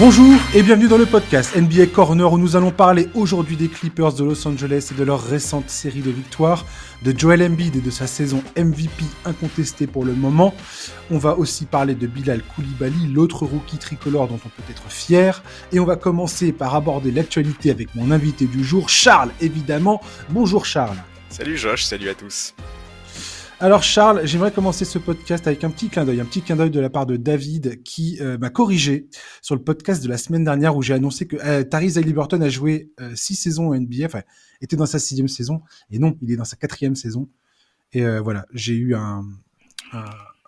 Bonjour et bienvenue dans le podcast NBA Corner où nous allons parler aujourd'hui des Clippers de Los Angeles et de leur récente série de victoires, de Joel Embiid et de sa saison MVP incontestée pour le moment. On va aussi parler de Bilal Koulibaly, l'autre rookie tricolore dont on peut être fier. Et on va commencer par aborder l'actualité avec mon invité du jour, Charles évidemment. Bonjour Charles. Salut Josh, salut à tous. Alors Charles, j'aimerais commencer ce podcast avec un petit clin d'œil, un petit clin d'œil de la part de David qui euh, m'a corrigé sur le podcast de la semaine dernière où j'ai annoncé que euh, Tyrese Haliburton a joué euh, six saisons en NBA, enfin était dans sa sixième saison et non, il est dans sa quatrième saison. Et euh, voilà, j'ai eu un, un,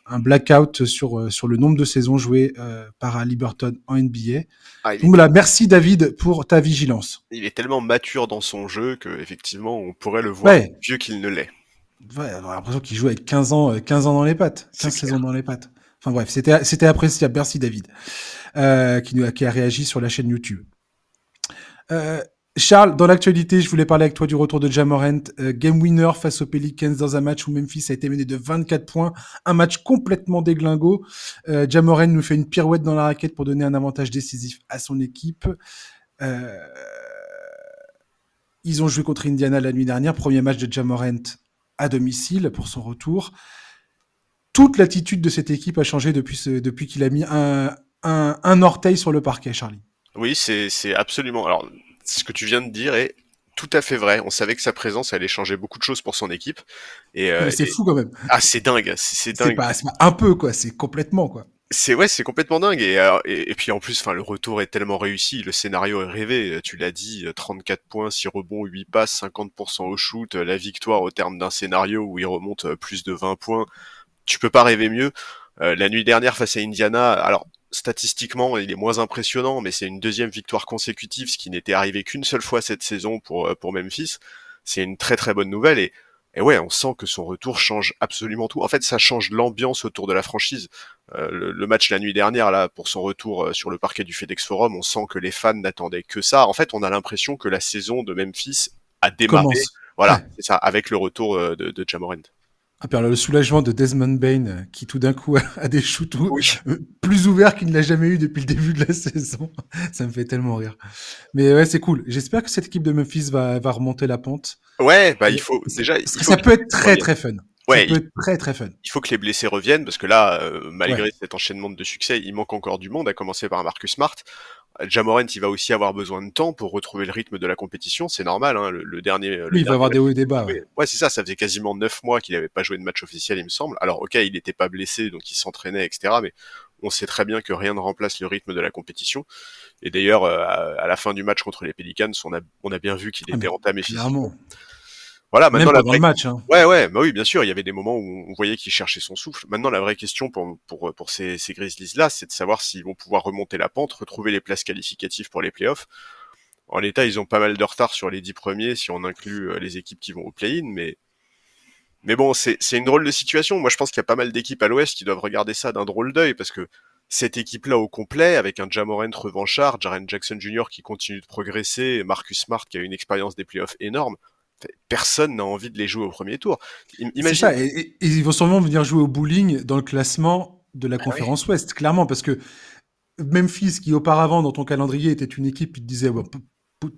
un, blackout sur sur le nombre de saisons jouées par Haliburton en NBA. Ah, Donc voilà, merci David pour ta vigilance. Il est tellement mature dans son jeu que effectivement on pourrait le voir ouais. vieux qu'il ne l'est. Ouais, on a l'impression qu'il joue avec 15 ans, 15 ans dans les pattes, 15 saisons dans les pattes. Enfin bref, c'était, c'était appréciable. Merci David, euh, qui, nous qui a réagi sur la chaîne YouTube. Euh, Charles, dans l'actualité, je voulais parler avec toi du retour de Jamorant. Euh, game winner face aux Pelicans dans un match où Memphis a été mené de 24 points. Un match complètement déglingo. Euh, Jamorant nous fait une pirouette dans la raquette pour donner un avantage décisif à son équipe. Euh, ils ont joué contre Indiana la nuit dernière. Premier match de Jamorant à domicile pour son retour. Toute l'attitude de cette équipe a changé depuis, ce, depuis qu'il a mis un, un, un, orteil sur le parquet, Charlie. Oui, c'est absolument. Alors, ce que tu viens de dire est tout à fait vrai. On savait que sa présence allait changer beaucoup de choses pour son équipe. Et euh, c'est fou quand même. Ah, c'est dingue, c'est dingue. Pas, pas un peu quoi, c'est complètement quoi. C'est ouais, c'est complètement dingue et, euh, et, et, puis en plus, enfin le retour est tellement réussi, le scénario est rêvé. Tu l'as dit, 34 euh, points, 6 rebonds, 8 passes, 50% au shoot, la victoire au terme d'un scénario où il remonte euh, plus de 20 points. Tu peux pas rêver mieux. Euh, la nuit dernière face à Indiana, alors statistiquement, il est moins impressionnant, mais c'est une deuxième victoire consécutive, ce qui n'était arrivé qu'une seule fois cette saison pour pour Memphis. C'est une très très bonne nouvelle et et ouais, on sent que son retour change absolument tout. En fait, ça change l'ambiance autour de la franchise. Euh, le, le, match la nuit dernière, là, pour son retour euh, sur le parquet du FedEx Forum, on sent que les fans n'attendaient que ça. En fait, on a l'impression que la saison de Memphis a démarré. Commence. Voilà, ouais. c'est ça, avec le retour euh, de, de. Ah, le soulagement de Desmond Bain euh, qui tout d'un coup a des shoots oui. plus ouverts qu'il ne l'a jamais eu depuis le début de la saison. Ça me fait tellement rire. Mais ouais, c'est cool. J'espère que cette équipe de Memphis va, va remonter la pente. Ouais, bah il faut déjà. Il faut ça peut être très très fun. Ouais, ça peut être très très fun. Il faut que les blessés reviennent parce que là, euh, malgré ouais. cet enchaînement de succès, il manque encore du monde, à commencer par Marcus Smart. Jamorant, il va aussi avoir besoin de temps pour retrouver le rythme de la compétition, c'est normal. Hein, le, le, dernier. Le oui, il va avoir des hauts et des bas. Ouais, ouais c'est ça. Ça faisait quasiment neuf mois qu'il n'avait pas joué de match officiel, il me semble. Alors, ok, il n'était pas blessé, donc il s'entraînait, etc. Mais on sait très bien que rien ne remplace le rythme de la compétition. Et d'ailleurs, euh, à, la fin du match contre les Pelicans, on a, on a bien vu qu'il était ah, entamé physiquement. Voilà, maintenant Même la vraie... le match. Hein. Ouais, ouais, bah oui, bien sûr. Il y avait des moments où on voyait qu'il cherchait son souffle. Maintenant, la vraie question pour pour pour ces, ces Grizzlies là, c'est de savoir s'ils vont pouvoir remonter la pente, retrouver les places qualificatives pour les playoffs. En l'état, ils ont pas mal de retard sur les dix premiers si on inclut euh, les équipes qui vont au play-in, mais mais bon, c'est c'est une drôle de situation. Moi, je pense qu'il y a pas mal d'équipes à l'Ouest qui doivent regarder ça d'un drôle d'œil parce que cette équipe-là au complet, avec un Jamorant revanchard, Jaren Jackson Jr. qui continue de progresser, Marcus Smart qui a une expérience des playoffs énorme, personne n'a envie de les jouer au premier tour. Imagine... Ça, et, et, ils vont sûrement venir jouer au bowling dans le classement de la ah conférence oui. Ouest, clairement, parce que Memphis, qui auparavant dans ton calendrier était une équipe qui te disait bon,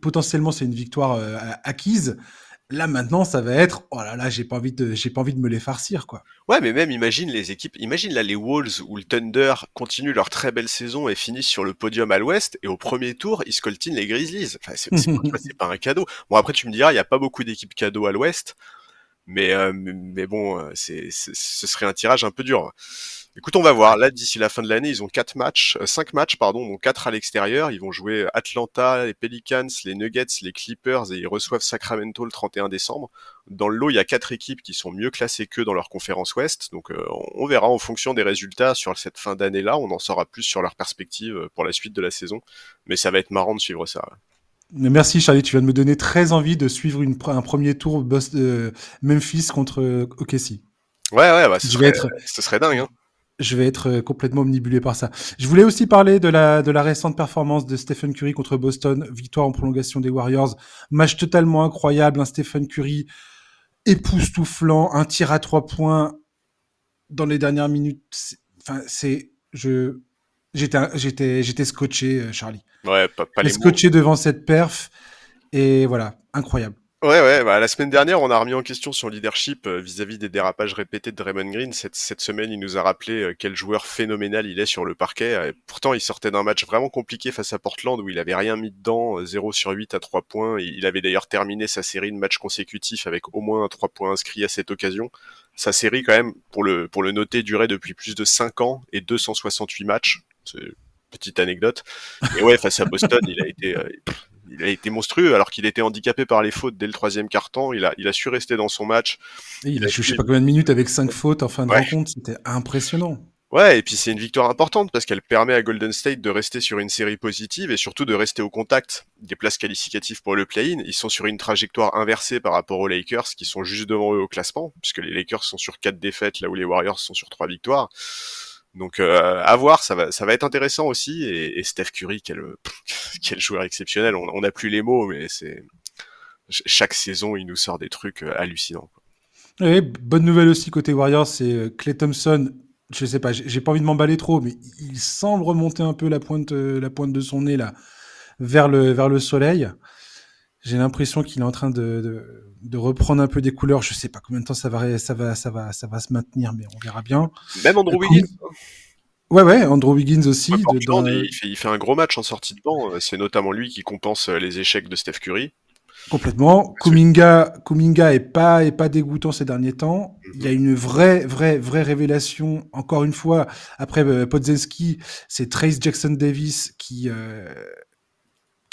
potentiellement c'est une victoire euh, acquise, Là maintenant, ça va être oh là là, j'ai pas envie de j'ai pas envie de me les farcir quoi. Ouais, mais même imagine les équipes, imagine là les Wolves ou le Thunder continuent leur très belle saison et finissent sur le podium à l'Ouest et au premier tour ils scoltinent les Grizzlies. C'est pas un cadeau. Bon après tu me diras, il y a pas beaucoup d'équipes cadeaux à l'Ouest, mais euh, mais bon, euh, c'est ce serait un tirage un peu dur. Écoute, on va voir. Là, d'ici la fin de l'année, ils ont quatre matchs, euh, cinq matchs, pardon, donc quatre à l'extérieur. Ils vont jouer Atlanta, les Pelicans, les Nuggets, les Clippers et ils reçoivent Sacramento le 31 décembre. Dans le lot, il y a quatre équipes qui sont mieux classées qu'eux dans leur conférence Ouest. Donc, euh, on verra en fonction des résultats sur cette fin d'année-là. On en saura plus sur leur perspective euh, pour la suite de la saison. Mais ça va être marrant de suivre ça. Merci Charlie, tu viens de me donner très envie de suivre une, un premier tour de Memphis contre OKC. Ouais, ouais, bah, ce, serait, être... ce serait dingue. Hein je vais être complètement omnibulé par ça. Je voulais aussi parler de la, de la récente performance de Stephen Curry contre Boston, victoire en prolongation des Warriors, match totalement incroyable, un Stephen Curry époustouflant, un tir à trois points dans les dernières minutes. Enfin, c'est, je, J'étais, scotché, euh, Charlie. Ouais, pas, pas les mots. scotché devant cette perf. Et voilà, incroyable. Ouais, ouais, bah, la semaine dernière, on a remis en question son leadership euh, vis-à-vis des dérapages répétés de Draymond Green. Cette, cette semaine, il nous a rappelé euh, quel joueur phénoménal il est sur le parquet. Et pourtant, il sortait d'un match vraiment compliqué face à Portland où il avait rien mis dedans, euh, 0 sur 8 à 3 points. Il il avait d'ailleurs terminé sa série de matchs consécutifs avec au moins 3 points inscrits à cette occasion. Sa série, quand même, pour le, pour le noter, durait depuis plus de 5 ans et 268 matchs. Petite anecdote. Et ouais, face à Boston, il a été, euh, il a été monstrueux alors qu'il était handicapé par les fautes dès le troisième quart-temps. Il a, il a su rester dans son match. Et il a joué je sais pas combien de minutes avec 5 fautes en fin de Ouais. rencontre. C'était impressionnant. Ouais, et puis c'est une victoire importante parce qu'elle permet à Golden State de rester sur une série positive et surtout de rester au contact des places qualificatives pour le play-in. Ils sont sur une trajectoire inversée par rapport aux Lakers qui sont juste devant eux au classement puisque les Lakers sont sur quatre défaites là où les Warriors sont sur trois victoires. Donc euh, à voir, ça va, être intéressant aussi. Et, Steph Curry, quel, joueur exceptionnel. On n'a plus les mots, mais c'est ch- chaque saison il nous sort des trucs euh, hallucinants. bonne nouvelle aussi côté Warriors, c'est euh, Clay Thompson. Je sais pas, j'ai pas envie de m'emballer trop, mais il semble remonter un peu la pointe, euh, de son nez vers le soleil. J'ai l'impression qu'il est en train de, de, de reprendre un peu des couleurs. Je sais pas combien de temps ça va ré- ça va ça va ça va se maintenir, mais on verra bien. Même Andrew Euh, Wiggins. Ouais ouais, Andrew Wiggins aussi. Ouais, de- Portland, dans- il, fait, il fait un gros match en sortie de banc. Euh, C'est notamment lui qui compense euh, les échecs de Steph Curry. Complètement. Kuminga, Kuminga est pas est pas dégoûtant ces derniers temps. Mhm. Il y a une vraie vraie vraie révélation. Encore une fois, après euh, Podzenski, c'est Trace Jackson Davis qui euh,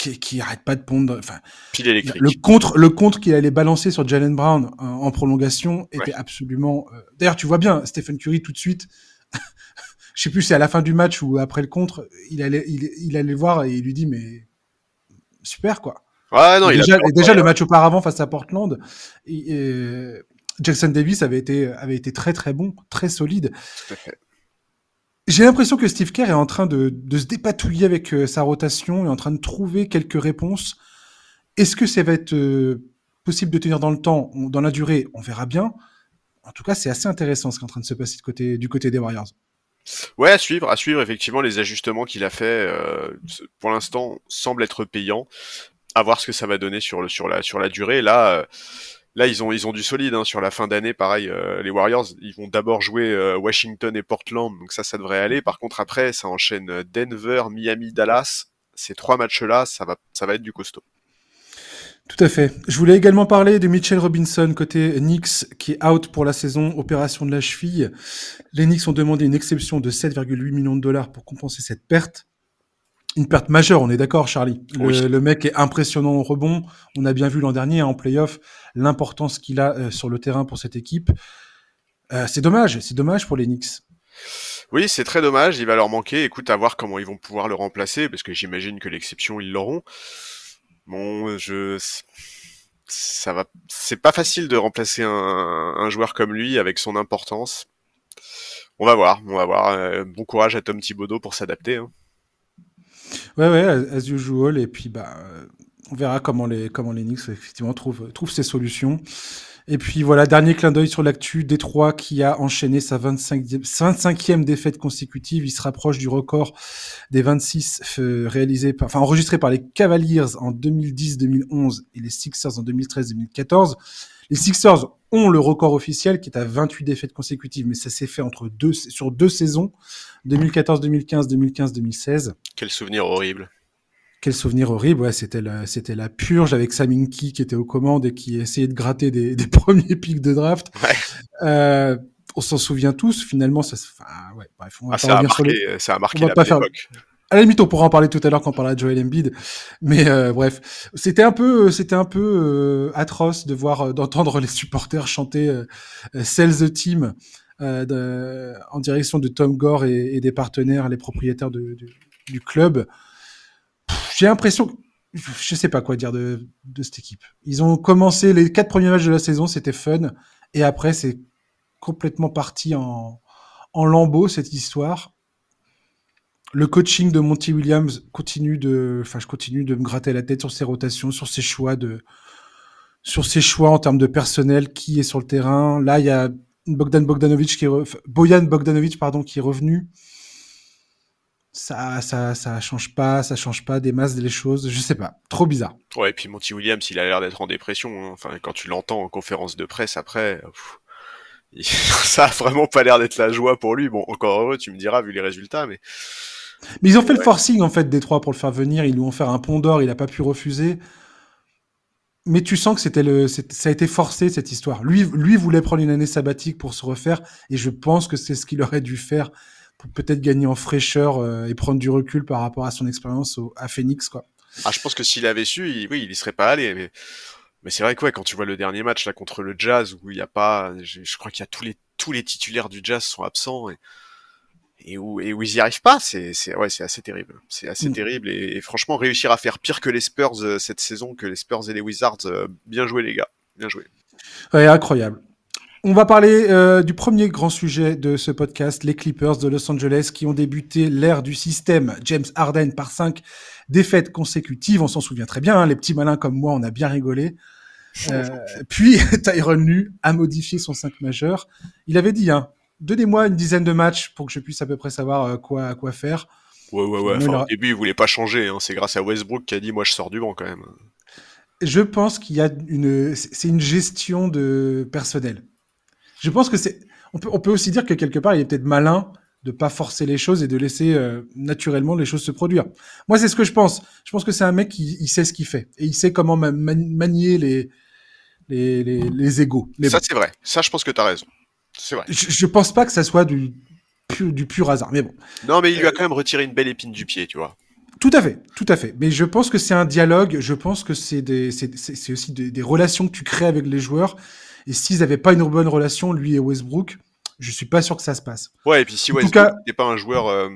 qui, qui arrête pas de pondre. Enfin, Pile électrique. le contre le contre qu'il allait balancer sur Jalen Brown en, en prolongation était Ouais. absolument. euh, D'ailleurs, tu vois bien Stephen Curry tout de suite. Je sais plus, c'est à la fin du match ou après le contre, il allait il, il allait voir et il lui dit mais super quoi. Ouais, non, Et il déjà, a le match auparavant face à Portland, et, et Jackson Davis avait été, avait été très très bon, très solide. Tout à fait. J'ai l'impression que Steve Kerr est en train de, de se dépatouiller avec euh, sa rotation et en train de trouver quelques réponses. Est-ce que ça va être euh, possible de tenir dans le temps, dans la durée On verra bien. En tout cas, c'est assez intéressant ce qui est en train de se passer du côté des Warriors. Ouais, à suivre, à suivre. Effectivement, les ajustements qu'il a fait, euh, pour l'instant, semblent être payants. À voir ce que ça va donner sur sur la sur la durée. Là, là, ils ont du solide hein, sur la fin d'année. Pareil, euh, les Warriors, ils vont d'abord jouer euh, Washington et Portland, donc ça, ça devrait aller. Par contre, après, ça enchaîne euh, Denver, Miami, Dallas. Ces trois matchs-là, ça va ça va être du costaud. Tout à fait. Je voulais également parler de Mitchell Robinson côté Knicks qui est out pour la saison, opération de la cheville. Les Knicks ont demandé une exception de 7,8 millions de dollars pour compenser cette perte. Une perte majeure, on est d'accord, Charlie. Le, Oui. le mec est impressionnant au rebond. On a bien vu l'an dernier hein, en playoff l'importance qu'il a euh, sur le terrain pour cette équipe. Euh, c'est dommage, c'est dommage pour les Knicks. Oui, c'est très dommage, il va leur manquer. Écoute, à voir comment ils vont pouvoir le remplacer, parce que j'imagine que l'exception, ils l'auront. Bon, je... Ça va... C'est pas facile de remplacer un, un joueur comme lui avec son importance. On va voir, on va voir. Euh, Bon courage à Tom Thibodeau pour s'adapter. hein. Ouais, ouais, as usual. Et puis, bah, on verra comment les, comment les Knicks, effectivement, trouvent, trouvent ces solutions. Et puis, voilà, dernier clin d'œil sur l'actu. Détroit qui a enchaîné sa 25, 25e défaite consécutive. Il se rapproche du record des 26 euh, réalisés, par, enfin, enregistrés par les Cavaliers en 2010-2011 et les Sixers en 2013-2014. Les Sixers ont le record officiel qui est à 28 défaites consécutives, mais ça s'est fait entre deux, sur deux saisons, 2014-2015, 2015-2016. Quel souvenir horrible. Quel souvenir horrible, ouais, c'était la, c'était la purge avec Saminki qui était aux commandes et qui essayait de gratter des, des premiers pics de draft. Ouais. Euh, on s'en souvient tous, finalement, ça enfin, ouais, bref, on va Ah, pas ça, a marqué, les- ça a marqué la faire-. À la limite, on pourra en parler tout à l'heure quand on parlera de Joel Embiid. Mais euh, bref, c'était un peu, c'était un peu euh, atroce de voir, d'entendre les supporters chanter euh, "Sell the Team" de- en direction de Tom Gore et, des partenaires, les propriétaires du- club. J'ai l'impression, je sais pas quoi dire de, de cette équipe. Ils ont commencé les quatre premiers matchs de la saison, c'était fun, et après c'est complètement parti en, en lambeaux cette histoire. Le coaching de Monty Williams continue de, enfin, je continue de me gratter la tête sur ses rotations, sur ses choix de, sur ses choix en termes de personnel, qui est sur le terrain. Là, il y a Bogdan Bogdanovic qui est, re- Bojan Bogdanovic, pardon, qui est revenu. Ça ça, ça, ça change pas, ça change pas des masses des choses, je sais pas, trop bizarre. Ouais, et puis Monty Williams, il a l'air d'être en dépression. Hein. Enfin, quand tu l'entends en conférence de presse après, ça a vraiment pas l'air d'être la joie pour lui. Bon, encore heureux, tu me diras vu les résultats, mais. Mais ils ont fait le forcing en fait des trois pour le faire venir. Ils lui ont fait un pont d'or, il a pas pu refuser. Mais tu sens que c'était le, ça a été forcé cette histoire. Lui, lui voulait prendre une année sabbatique pour se refaire, et je pense que c'est ce qu'il aurait dû faire pour peut-être gagner en fraîcheur euh, et prendre du recul par rapport à son expérience à Phoenix, quoi. Ah, je pense que s'il avait su, il, oui, il y serait pas allé. Mais, c'est vrai que ouais, quand tu vois le dernier match là contre le Jazz où il y a pas, je, crois qu'il y a tous les tous les titulaires du Jazz sont absents et où, et où ils y arrivent pas, c'est c'est ouais, c'est assez terrible. C'est assez Mm. terrible et, et franchement réussir à faire pire que les Spurs euh, cette saison, que les Spurs et les Wizards, euh, bien joué les gars, bien joué. Ouais, incroyable. On va parler euh, du premier grand sujet de ce podcast, les Clippers de Los Angeles qui ont débuté l'ère du système James Harden par cinq défaites consécutives. On s'en souvient très bien, hein, les petits malins comme moi, on a bien rigolé. Euh, puis Tyron Lu a modifié son 5 majeur. Il avait dit, hein, donnez-moi une dizaine de matchs pour que je puisse à peu près savoir euh, quoi, quoi faire. Ouais ouais ouais. Enfin, Au début il voulait pas changer, hein. c'est grâce à Westbrook qui a dit moi je sors du banc quand même. Je pense qu'il y a une, c'est une gestion de personnel. Je pense que c'est, on peut, on peut aussi dire que quelque part, il est peut-être malin de pas forcer les choses et de laisser euh, naturellement les choses se produire. Moi, c'est ce que je pense. Je pense que c'est un mec qui il sait ce qu'il fait et il sait comment ma- man- manier les les les, les. Mais ça c'est vrai. Ça je pense que t'as raison. C'est vrai. je, je pense pas que ça soit du pur, du pur hasard. Mais bon, Non mais il Euh, lui a quand même retiré une belle épine du pied, tu vois. Tout à fait, tout à fait. Mais je pense que c'est un dialogue. Je pense que c'est aussi des, des relations que tu crées avec les joueurs. Et s'ils n'avaient pas une bonne relation, lui et Westbrook, je suis pas sûr que ça se passe. Ouais, et puis si En Westbrook cas- n'est pas un joueur euh,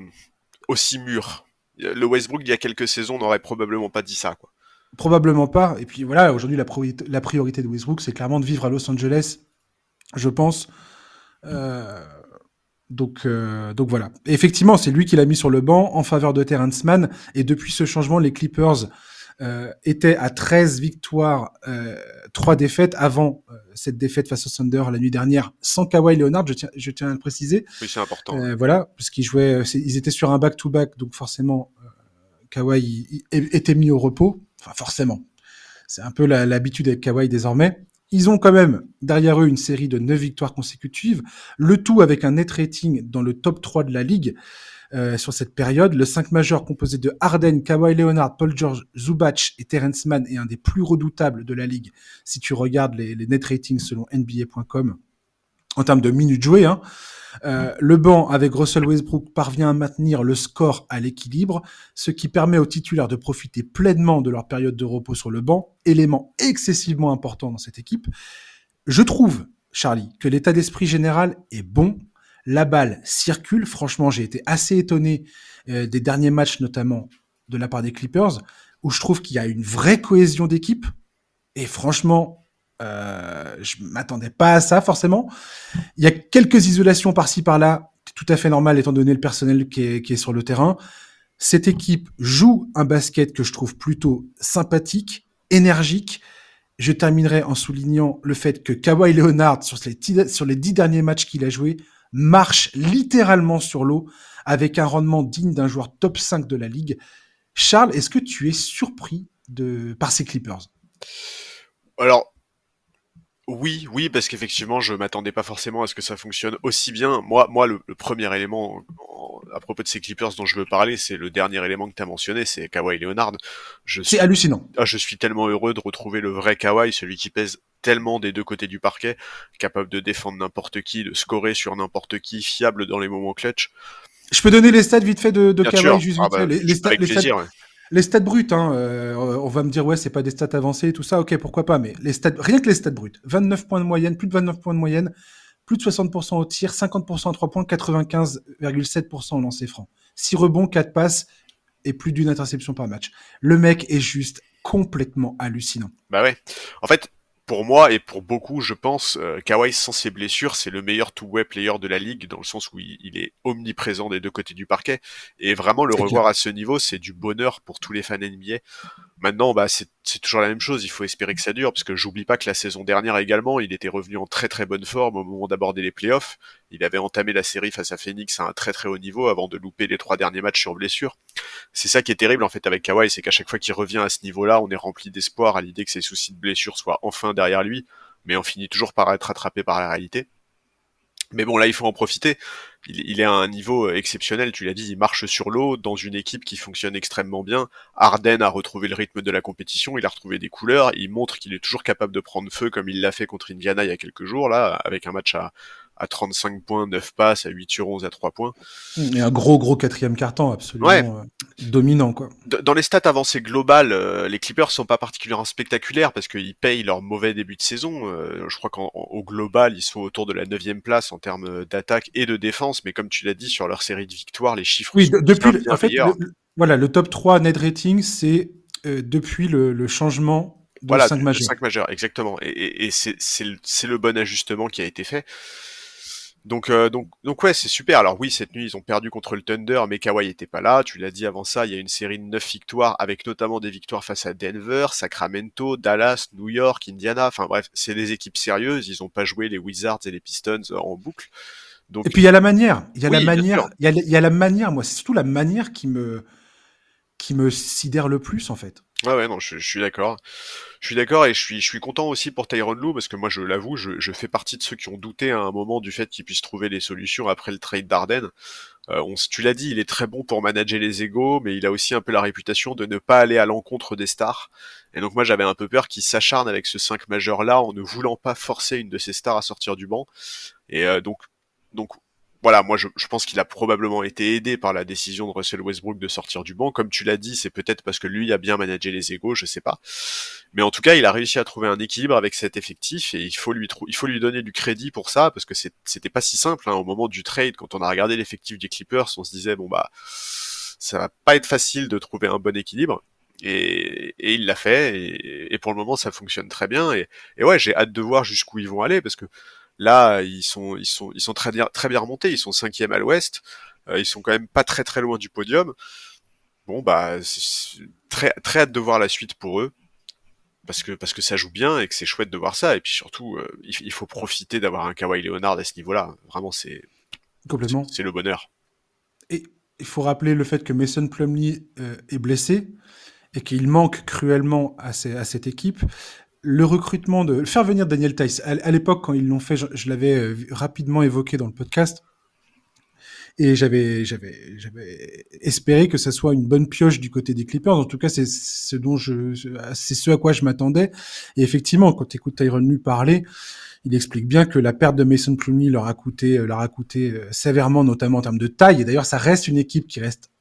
aussi mûr, le Westbrook d'il y a quelques saisons n'aurait probablement pas dit ça, quoi. Probablement pas. Et puis voilà, aujourd'hui la priorité de Westbrook, c'est clairement de vivre à Los Angeles, je pense. Euh, donc, euh, donc voilà. Effectivement, c'est lui qui l'a mis sur le banc en faveur de Terrence Mann. Et depuis ce changement, les Clippers euh, étaient à 13 victoires, euh, 3 défaites avant cette défaite face au Thunder la nuit dernière, sans Kawhi Leonard, je tiens, je tiens à le préciser. Oui, c'est important. Voilà, parce qu'ils jouaient, ils étaient sur un back-to-back, donc forcément, Kawhi il- il était mis au repos. Enfin, forcément. C'est un peu l'habitude avec Kawhi désormais. Ils ont quand même derrière eux une série de 9 victoires consécutives, le tout avec un net rating dans le top 3 de la ligue euh, sur cette période. Le 5 majeur composé de Harden, Kawhi Leonard, Paul George, Zubac et Terrence Mann est un des plus redoutables de la ligue si tu regardes les, les net ratings selon NBA.com en termes de minutes jouées. Hein. Euh, le banc avec Russell Westbrook parvient à maintenir le score à l'équilibre, ce qui permet aux titulaires de profiter pleinement de leur période de repos sur le banc, élément excessivement important dans cette équipe. Je trouve, Charlie, que l'état d'esprit général est bon. La balle circule. Franchement, j'ai été assez étonné euh, des derniers matchs, notamment de la part des Clippers, où je trouve qu'il y a une vraie cohésion d'équipe. Et franchement, euh, je m'attendais pas à ça forcément. Il y a quelques isolations par-ci par-là, tout à fait normal étant donné le personnel qui est, sur le terrain. Cette équipe joue un basket que je trouve plutôt sympathique, énergique. Je terminerai en soulignant le fait que Kawhi Leonard, sur les, dix- derniers matchs qu'il a joués, marche littéralement sur l'eau avec un rendement digne d'un joueur top 5 de la ligue. Charles, est-ce que tu es surpris par ces Clippers? Alors, oui, oui, parce qu'effectivement, je m'attendais pas forcément à ce que ça fonctionne aussi bien. Moi, moi, le, le premier élément en- à propos de ces Clippers dont je veux parler, c'est le dernier élément que tu as mentionné, c'est Kawhi Leonard. Je suis, C'est hallucinant. ah, je suis tellement heureux de retrouver le vrai Kawhi, celui qui pèse tellement des deux côtés du parquet, capable de défendre n'importe qui, de scorer sur n'importe qui, fiable dans les moments clutch. Je peux donner les stats vite fait de, Kawhi, juste Ah vite bah, fait. Les, les stats, avec les, stats, plaisir. ouais. Les stats brutes, hein, euh, on va me dire, ouais, c'est pas des stats avancées et tout ça, ok, pourquoi pas, mais les stats, rien que les stats brutes. 29 points de moyenne, plus de 29 points de moyenne, plus de 60% au tir, 50% à 3 points, 95,7% au lancer franc. 6 rebonds, 4 passes et plus d'une interception par match. Le mec est juste complètement hallucinant. Bah ouais. En fait, pour moi et pour beaucoup, je pense, euh, Kawhi sans ses blessures, c'est le meilleur two-way player de la ligue dans le sens où il, il est omniprésent des deux côtés du parquet. Et vraiment le revoir à ce niveau, c'est du bonheur pour tous les fans NBA. Maintenant, bah c'est toujours la même chose. Il faut espérer que ça dure, parce que j'oublie pas que la saison dernière également, il était revenu en très très bonne forme au moment d'aborder les playoffs. Il avait entamé la série face à Phoenix à un très très haut niveau avant de louper les trois derniers matchs sur blessure. C'est ça qui est terrible en fait avec Kawhi, c'est qu'à chaque fois qu'il revient à ce niveau-là, on est rempli d'espoir à l'idée que ses soucis de blessure soient enfin derrière lui, mais on finit toujours par être attrapé par la réalité. Mais bon, là, il faut en profiter. Il, est à un niveau euh, exceptionnel, tu l'as dit, il marche sur l'eau dans une équipe qui fonctionne extrêmement bien. Arden a retrouvé le rythme de la compétition, il a retrouvé des couleurs, il montre qu'il est toujours capable de prendre feu comme il l'a fait contre Indiana il y a quelques jours, là, avec un match à, à 35 points, 9 passes, à 8 sur 11, à 3 points. Et un gros, gros quatrième carton, absolument euh, dominant. Quoi. Dans les stats avancées globales, euh, les Clippers sont pas particulièrement spectaculaires parce qu'ils payent leur mauvais début de saison. Euh, je crois qu'au global, ils sont autour de la 9 place en termes d'attaque et de défense, mais comme tu l'as dit, sur leur série de victoires, les chiffres oui, sont depuis bien en fait, voilà, le top 3 net rating, c'est depuis le, changement de voilà, 5 majeurs. 5 majeurs, exactement. Et, et c'est le bon ajustement qui a été fait. Donc, euh, donc, donc ouais, c'est super. Alors oui, cette nuit, ils ont perdu contre le Thunder, mais Kawhi était pas là. Tu l'as dit avant ça, il y a une série de neuf victoires, avec notamment des victoires face à Denver, Sacramento, Dallas, New York, Indiana. Enfin bref, c'est des équipes sérieuses. Ils ont pas joué les Wizards et les Pistons euh, en boucle. Donc, et puis il y a la manière. Il y a la manière. Il y a, il y a la manière. Moi, c'est surtout la manière qui me qui me sidère le plus en fait. Ouais, ouais, non, je, suis d'accord. Je suis d'accord et je suis, je suis content aussi pour Tyron Lou parce que moi, je l'avoue, je, je, fais partie de ceux qui ont douté à un moment du fait qu'il puisse trouver des solutions après le trade d'Arden. Euh, tu l'as dit, il est très bon pour manager les égaux, mais il a aussi un peu la réputation de ne pas aller à l'encontre des stars. Et donc moi, j'avais un peu peur qu'il s'acharne avec ce 5 majeur là en ne voulant pas forcer une de ses stars à sortir du banc. Et euh, donc, donc voilà, moi je, pense qu'il a probablement été aidé par la décision de Russell Westbrook de sortir du banc. Comme tu l'as dit, c'est peut-être parce que lui a bien managé les égaux, je sais pas. Mais en tout cas, il a réussi à trouver un équilibre avec cet effectif et il faut lui il faut lui donner du crédit pour ça parce que c'était pas si simple hein. au moment du trade quand on a regardé l'effectif des Clippers, on se disait bon bah ça va pas être facile de trouver un bon équilibre. Et, il l'a fait et, pour le moment ça fonctionne très bien et, et ouais j'ai hâte de voir jusqu'où ils vont aller parce que Là, ils sont, ils sont, ils sont très bien, très bien remontés. Ils sont cinquième à l'Ouest. Euh, ils sont quand même pas très très loin du podium. Bon bah, très très hâte de voir la suite pour eux parce que parce que ça joue bien et que c'est chouette de voir ça. Et puis surtout, euh, il, faut profiter d'avoir un Kawhi Leonard à ce niveau-là. Vraiment, c'est complètement, c'est le bonheur. Et il faut rappeler le fait que Mason Plumlee euh, est blessé et qu'il manque cruellement à cette équipe le recrutement de faire venir Daniel Tice à, l'époque quand ils l'ont fait, je, l'avais euh, rapidement évoqué dans le podcast et j'avais j'avais j'avais espéré que ça soit une bonne pioche du côté des Clippers. En tout cas, c'est ce c'est ce à quoi je m'attendais. Et effectivement, quand tu écoutes Tyron Lue parler, il explique bien que la perte de Mason Plumlee leur a coûté leur a coûté euh, sévèrement, notamment en termes de taille. Et d'ailleurs, ça reste une équipe qui reste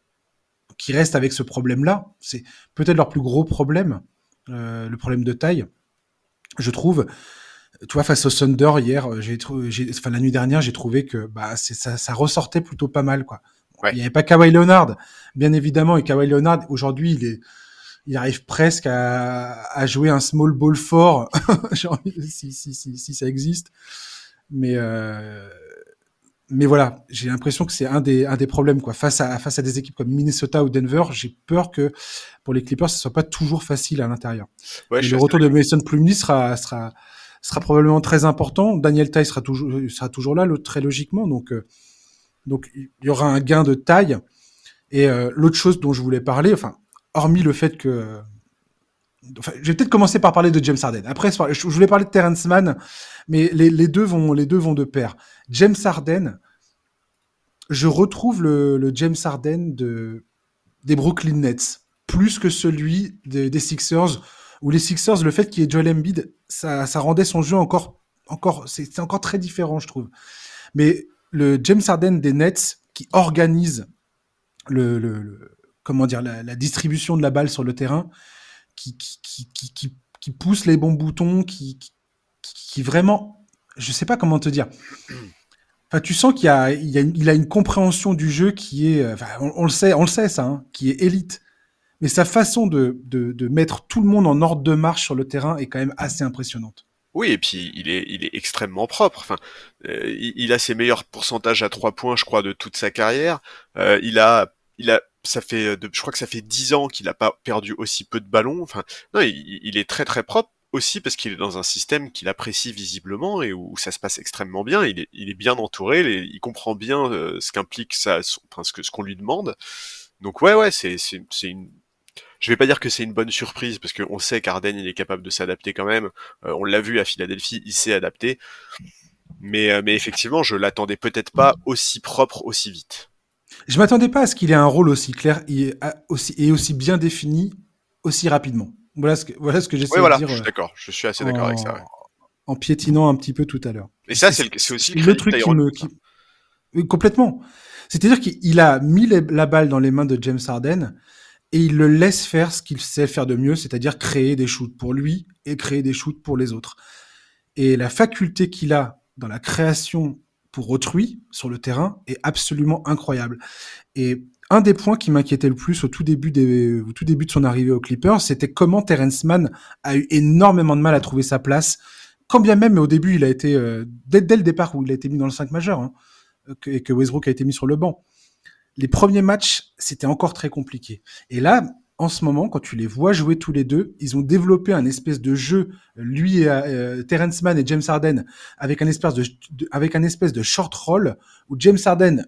qui reste avec ce problème-là. C'est peut-être leur plus gros problème, euh, le problème de taille je trouve. Tu vois, face au Thunder hier, euh, j'ai enfin la nuit dernière, j'ai trouvé que bah ça, ça ressortait plutôt pas mal quoi. Il n'y avait pas Kawhi Leonard, bien évidemment, et Kawhi Leonard aujourd'hui, il est, il arrive presque à, à jouer un small ball fort, si, si, si, si, ça existe. Mais euh, mais voilà, j'ai l'impression que c'est un des, un des problèmes quoi. Face à, face à des équipes comme Minnesota ou Denver, j'ai peur que pour les Clippers, ce soit pas toujours facile à l'intérieur. le retour de Mason Plumlee sera, sera, sera probablement très important. Daniel Ty sera toujours, sera toujours là, très logiquement. Donc, euh, donc il y aura un gain de taille. Et euh, l'autre chose dont je voulais parler, enfin, hormis le fait que Je vais peut-être commencer par parler de James Harden. Après, je voulais parler de Terrence Mann, mais les, deux vont, les deux vont de pair. James Harden, je retrouve le, James Harden de, des Brooklyn Nets plus que celui des Sixers, où les Sixers, le fait qu'il y ait Joel Embiid, ça, rendait son jeu encore, encore, c'est encore très différent, je trouve. Mais le James Harden des Nets, qui organise la, distribution de la balle sur le terrain, qui, qui, qui, qui, pousse les bons boutons, qui, qui, vraiment, je sais pas comment te dire. Enfin, tu sens qu'il a, il a, il a une compréhension du jeu qui est, enfin, on, le sait, on le sait ça, hein, qui est élite mais sa façon de, de, de, mettre tout le monde en ordre de marche sur le terrain est quand même assez impressionnante. Oui, et puis il est, il est extrêmement propre. Enfin, euh, il, a ses meilleurs pourcentages à trois points, je crois, de toute sa carrière. Euh, il a, il a ça fait, je crois que ça fait 10 ans qu'il a pas perdu aussi peu de ballons. Enfin, non, il, est très très propre aussi parce qu'il est dans un système qu'il apprécie visiblement et où, ça se passe extrêmement bien. Il est, bien entouré, il comprend bien ce qu'implique ça, ce que ce qu'on lui demande. Donc ouais, ouais, c'est c'est une je vais pas dire que c'est une bonne surprise parce qu'on sait qu'Arden il est capable de s'adapter quand même. Euh, on l'a vu à Philadelphie, il s'est adapté. Mais, euh, mais effectivement, je l'attendais peut-être pas aussi propre aussi vite. Je m'attendais pas à ce qu'il ait un rôle aussi clair et aussi, et aussi bien défini aussi rapidement. Voilà ce que, voilà ce que j'essaie de dire. Je suis euh, d'accord, je suis assez d'accord avec ça. En piétinant un petit peu tout à l'heure. Et ça, c'est aussi le, truc qui me. Complètement. C'est-à-dire qu'il a mis la balle dans les mains de James Harden et il le laisse faire ce qu'il sait faire de mieux, c'est-à-dire créer des shoots pour lui et créer des shoots pour les autres. Et la faculté qu'il a dans la création pour autrui sur le terrain est absolument incroyable. Et un des points qui m'inquiétait le plus au tout début au tout début de son arrivée aux Clippers, c'était comment Terrence Mann a eu énormément de mal à trouver sa place. Quand bien même, au début, il a été, euh, dès, dès, le départ où il a été mis dans le 5 majeur, hein, et que Westbrook a été mis sur le banc les premiers matchs, c'était encore très compliqué. Et là, en ce moment, quand tu les vois jouer tous les deux, ils ont développé un espèce de jeu, lui et euh, Terrence Mann et James Harden, avec un espèce de, avec un espèce de short roll où James Harden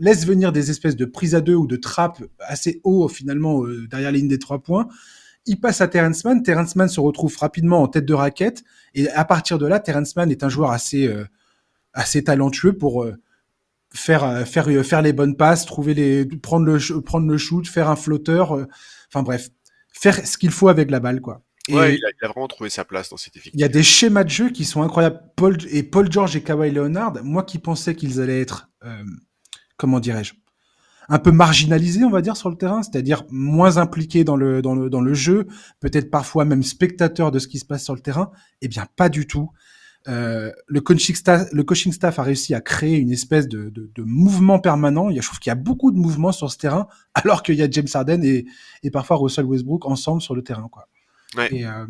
laisse venir des espèces de prises à deux ou de trappes assez haut finalement euh, derrière la ligne des trois points. Il passe à Terrence Mann. Terrence Mann se retrouve rapidement en tête de raquette et à partir de là, Terrence Mann est un joueur assez euh, assez talentueux pour faire faire faire les bonnes passes, trouver les prendre le prendre le shoot, faire un flotteur, enfin bref, faire ce qu'il faut avec la balle quoi. Et ouais, il a, vraiment trouvé sa place dans cette effectif. Il y a des schémas de jeu qui sont incroyables. Paul et Paul George et Kawhi Leonard, moi qui pensais qu'ils allaient être comment dirais-je un peu marginalisés, on va dire, sur le terrain, c'est-à-dire moins impliqués dans le, dans le, dans le jeu, peut-être parfois même spectateurs de ce qui se passe sur le terrain. Eh bien, pas du tout. Euh, le, coaching staff, le coaching staff a réussi à créer une espèce de, de, de mouvement permanent. Il y a, je trouve qu'il y a beaucoup de mouvements sur ce terrain, alors qu'il y a James Harden et, et parfois Russell Westbrook ensemble sur le terrain. Quoi. Ouais. Et, euh,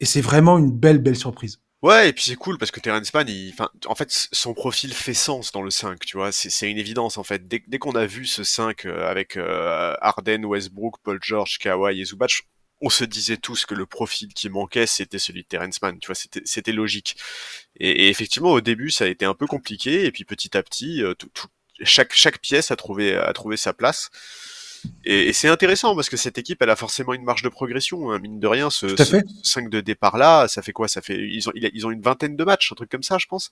et c'est vraiment une belle, belle surprise. Ouais, et puis c'est cool parce que Terrence Mann, il, en fait, son profil fait sens dans le 5, tu vois, c'est une évidence en fait. Dès, dès qu'on a vu ce 5 euh, avec euh, Harden, Westbrook, Paul George, Kawhi et Zubac, on se disait tous que le profil qui manquait, c'était celui de Terrence Mann, tu vois, c'était logique. Et, effectivement, au début, ça a été un peu compliqué, et puis petit à petit, euh, tout, chaque, chaque pièce a trouvé, a trouvé sa place. Et, c'est intéressant parce que cette équipe, elle a forcément une marge de progression, hein, mine de rien. Ce, ce 5 de départ là, ça fait quoi? Ça fait ils ont ils ont une vingtaine de matchs, un truc comme ça, je pense.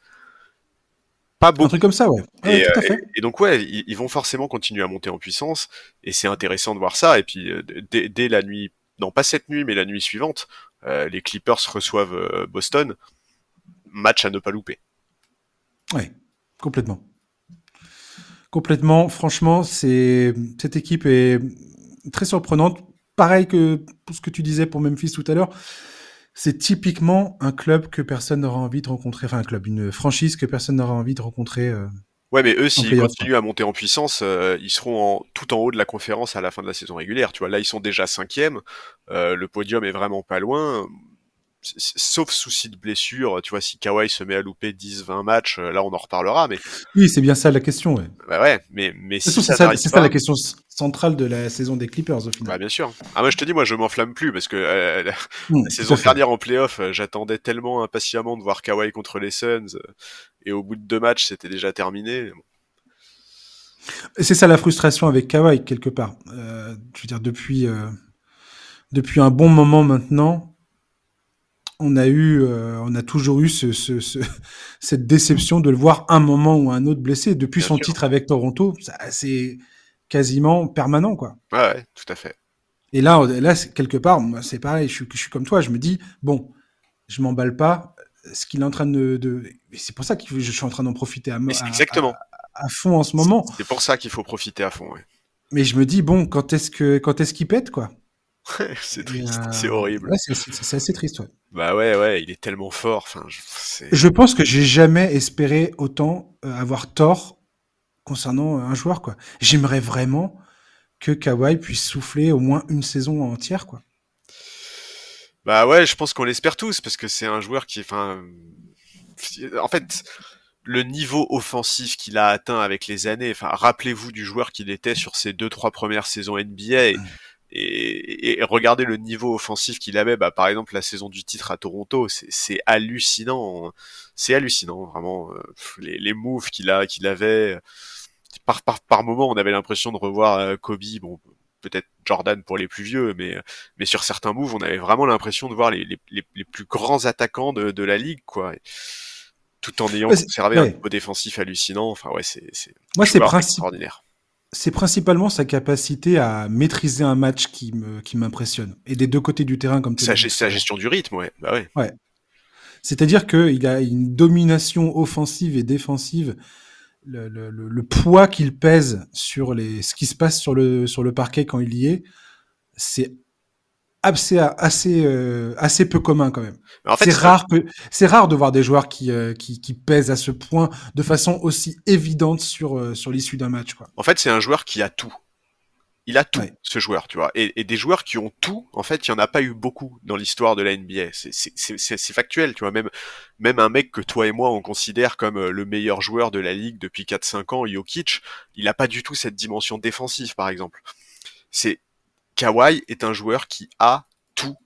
Pas beaucoup. Un truc comme ça, ouais. et, tout à fait. et, donc ouais, ils, vont forcément continuer à monter en puissance, et c'est intéressant de voir ça. Et puis euh, dès, dès la nuit non pas cette nuit, mais la nuit suivante, euh, les Clippers reçoivent euh, Boston. Match à ne pas louper. Oui, complètement. Complètement. Franchement, cette équipe est très surprenante. Pareil que ce que tu disais pour Memphis tout à l'heure. C'est typiquement un club que personne n'aura envie de rencontrer, enfin un club, une franchise que personne n'aura envie de rencontrer euh, Ouais, mais eux, s'ils continuent à monter en puissance, euh, ils seront en, tout en haut de la conférence à la fin de la saison régulière. Tu vois, là, ils sont déjà cinquième. Euh, le podium est vraiment pas loin. Sauf souci de blessure, tu vois, si Kawhi se met à louper 10-20 matchs, euh, là on en reparlera. Mais oui, c'est bien ça la question. Ouais, bah ouais mais mais si c'est ça, ça, la question centrale de la saison des Clippers au final. Bah bien sûr. Ah moi je te dis, moi je m'enflamme plus parce que euh, la, mmh, saison dernière en playoff, j'attendais tellement impatiemment de voir Kawhi contre les Suns et au bout de deux matchs, c'était déjà terminé. C'est ça la frustration avec Kawhi, quelque part. Euh, je veux dire, depuis, euh, depuis un bon moment maintenant, on a eu, euh, on a toujours eu ce, ce, ce, cette déception de le voir un moment ou un autre blessé. Depuis Bien son sûr. titre avec Toronto, c'est quasiment permanent, quoi. Ouais, ouais, tout à fait. Et là, là, quelque part, c'est pareil. Je suis, je suis comme toi. Je me dis, bon, je m'emballe pas ce qu'il est en train de, de... c'est pour ça que je suis en train d'en profiter à, à, exactement. À, à, fond en ce moment. C'est pour ça qu'il faut profiter à fond. Ouais. Mais je me dis bon, quand est-ce que quand est-ce qu'il pète quoi? C'est triste, euh... c'est horrible. Ouais, c'est assez triste. Ouais. Bah ouais, ouais, il est tellement fort. Enfin, je, je pense que j'ai jamais espéré autant euh, avoir tort concernant un joueur quoi. J'aimerais vraiment que Kawhi puisse souffler au moins une saison entière quoi. Bah ouais, je pense qu'on l'espère tous parce que c'est un joueur qui, enfin, en fait, le niveau offensif qu'il a atteint avec les années. Enfin, rappelez-vous du joueur qu'il était sur ses deux trois premières saisons NBA. Et, et, regardez le niveau offensif qu'il avait, bah, par exemple la saison du titre à Toronto, c'est hallucinant, c'est hallucinant vraiment euh, les, les moves qu'il a, qu'il avait. Par, par, par moment, on avait l'impression de revoir euh, Kobe, bon peut-être Jordan pour les plus vieux, mais mais sur certains moves, on avait vraiment l'impression de voir les, les, les, plus grands attaquants de, de la ligue, quoi. tout en ayant conservé un niveau défensif hallucinant. Enfin ouais, c'est moi c'est extraordinaire c'est principalement sa capacité à maîtriser un match qui me qui m'impressionne. Et des deux côtés du terrain, comme tu sa, sa gestion du rythme, ouais. Bah ouais. ouais. C'est-à-dire qu'il a une domination offensive et défensive. Le, le, le, poids qu'il pèse sur les, ce qui se passe sur le, sur le parquet quand il y est, c'est assez assez euh, assez peu commun quand même. En fait, c'est rare que c'est rare de voir des joueurs qui, euh, qui, qui pèsent à ce point de façon aussi évidente sur euh, sur l'issue d'un match quoi. En fait, c'est un joueur qui a tout. Il a tout, ce joueur, tu vois. Et, et, des joueurs qui ont tout, en fait, il y en a pas eu beaucoup dans l'histoire de la NBA. C'est factuel, tu vois. Même, même un mec que toi et moi, on considère comme le meilleur joueur de la ligue depuis 4-5 ans, Jokic, il a pas du tout cette dimension défensive, par exemple. C'est, Kawhi est un joueur qui a tout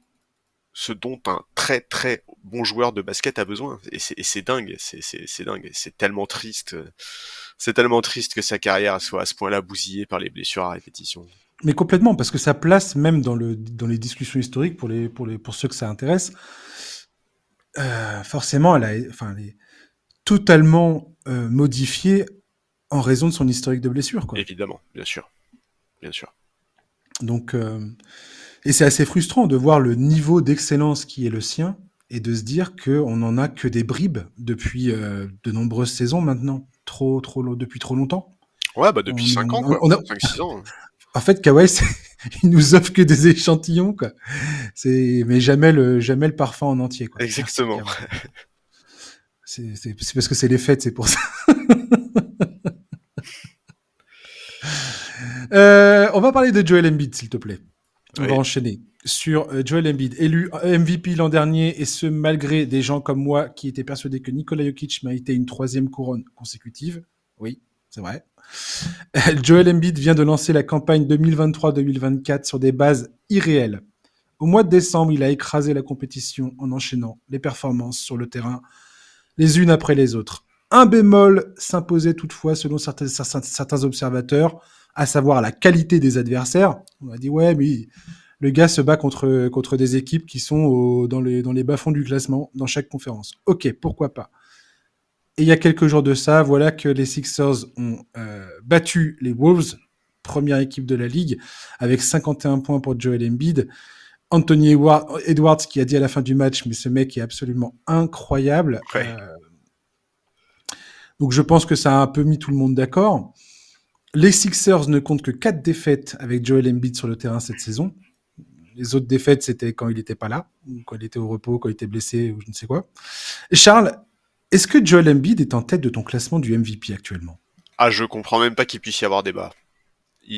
ce dont un très très bon joueur de basket a besoin. Et c'est dingue, c'est dingue. C'est tellement triste. C'est tellement triste que sa carrière soit à ce point-là bousillée par les blessures à répétition. Mais complètement, parce que sa place, même dans, le, dans les discussions historiques, pour, les, pour, les, pour ceux que ça intéresse, euh, forcément, elle, a, enfin, elle est totalement euh, modifiée en raison de son historique de blessure. Quoi. Évidemment, bien sûr. Bien sûr. Donc, euh, et c'est assez frustrant de voir le niveau d'excellence qui est le sien et de se dire qu'on n'en a que des bribes depuis euh, de nombreuses saisons maintenant, trop, trop, depuis trop longtemps. Ouais, bah depuis 5 ans, quoi. On a... 5-6 ans. En fait, Kawhi, il nous offre que des échantillons, quoi. C'est, mais jamais le, jamais le parfum en entier, quoi. Exactement. C'est parce que c'est les fêtes, c'est pour ça. Euh, on va parler de Joel Embiid, s'il te plaît. On va enchaîner sur euh, Joel Embiid, élu MVP l'an dernier, et ce malgré des gens comme moi qui étaient persuadés que Nikola Jokic méritait une troisième couronne consécutive. Oui, c'est vrai. Joel Embiid vient de lancer la campagne 2023-2024 sur des bases irréelles. Au mois de décembre, il a écrasé la compétition en enchaînant les performances sur le terrain les unes après les autres. Un bémol s'imposait toutefois selon certains, certains observateurs, à savoir la qualité des adversaires. On a dit ouais, mais le gars se bat contre contre des équipes qui sont dans les dans les bas-fonds du classement dans chaque conférence. Ok, pourquoi pas. Et il y a quelques jours de ça, voilà que les Sixers ont euh, battu les Wolves, première équipe de la ligue, avec 51 points pour Joel Embiid. Anthony Edwards qui a dit à la fin du match, mais ce mec est absolument incroyable. Euh, donc je pense que ça a un peu mis tout le monde d'accord. Les Sixers ne comptent que quatre défaites avec Joel Embiid sur le terrain cette saison. Les autres défaites, c'était quand il n'était pas là, ou quand il était au repos, quand il était blessé, ou je ne sais quoi. Charles, est-ce que Joel Embiid est en tête de ton classement du MVP actuellement? Ah, je comprends même pas qu'il puisse y avoir débat.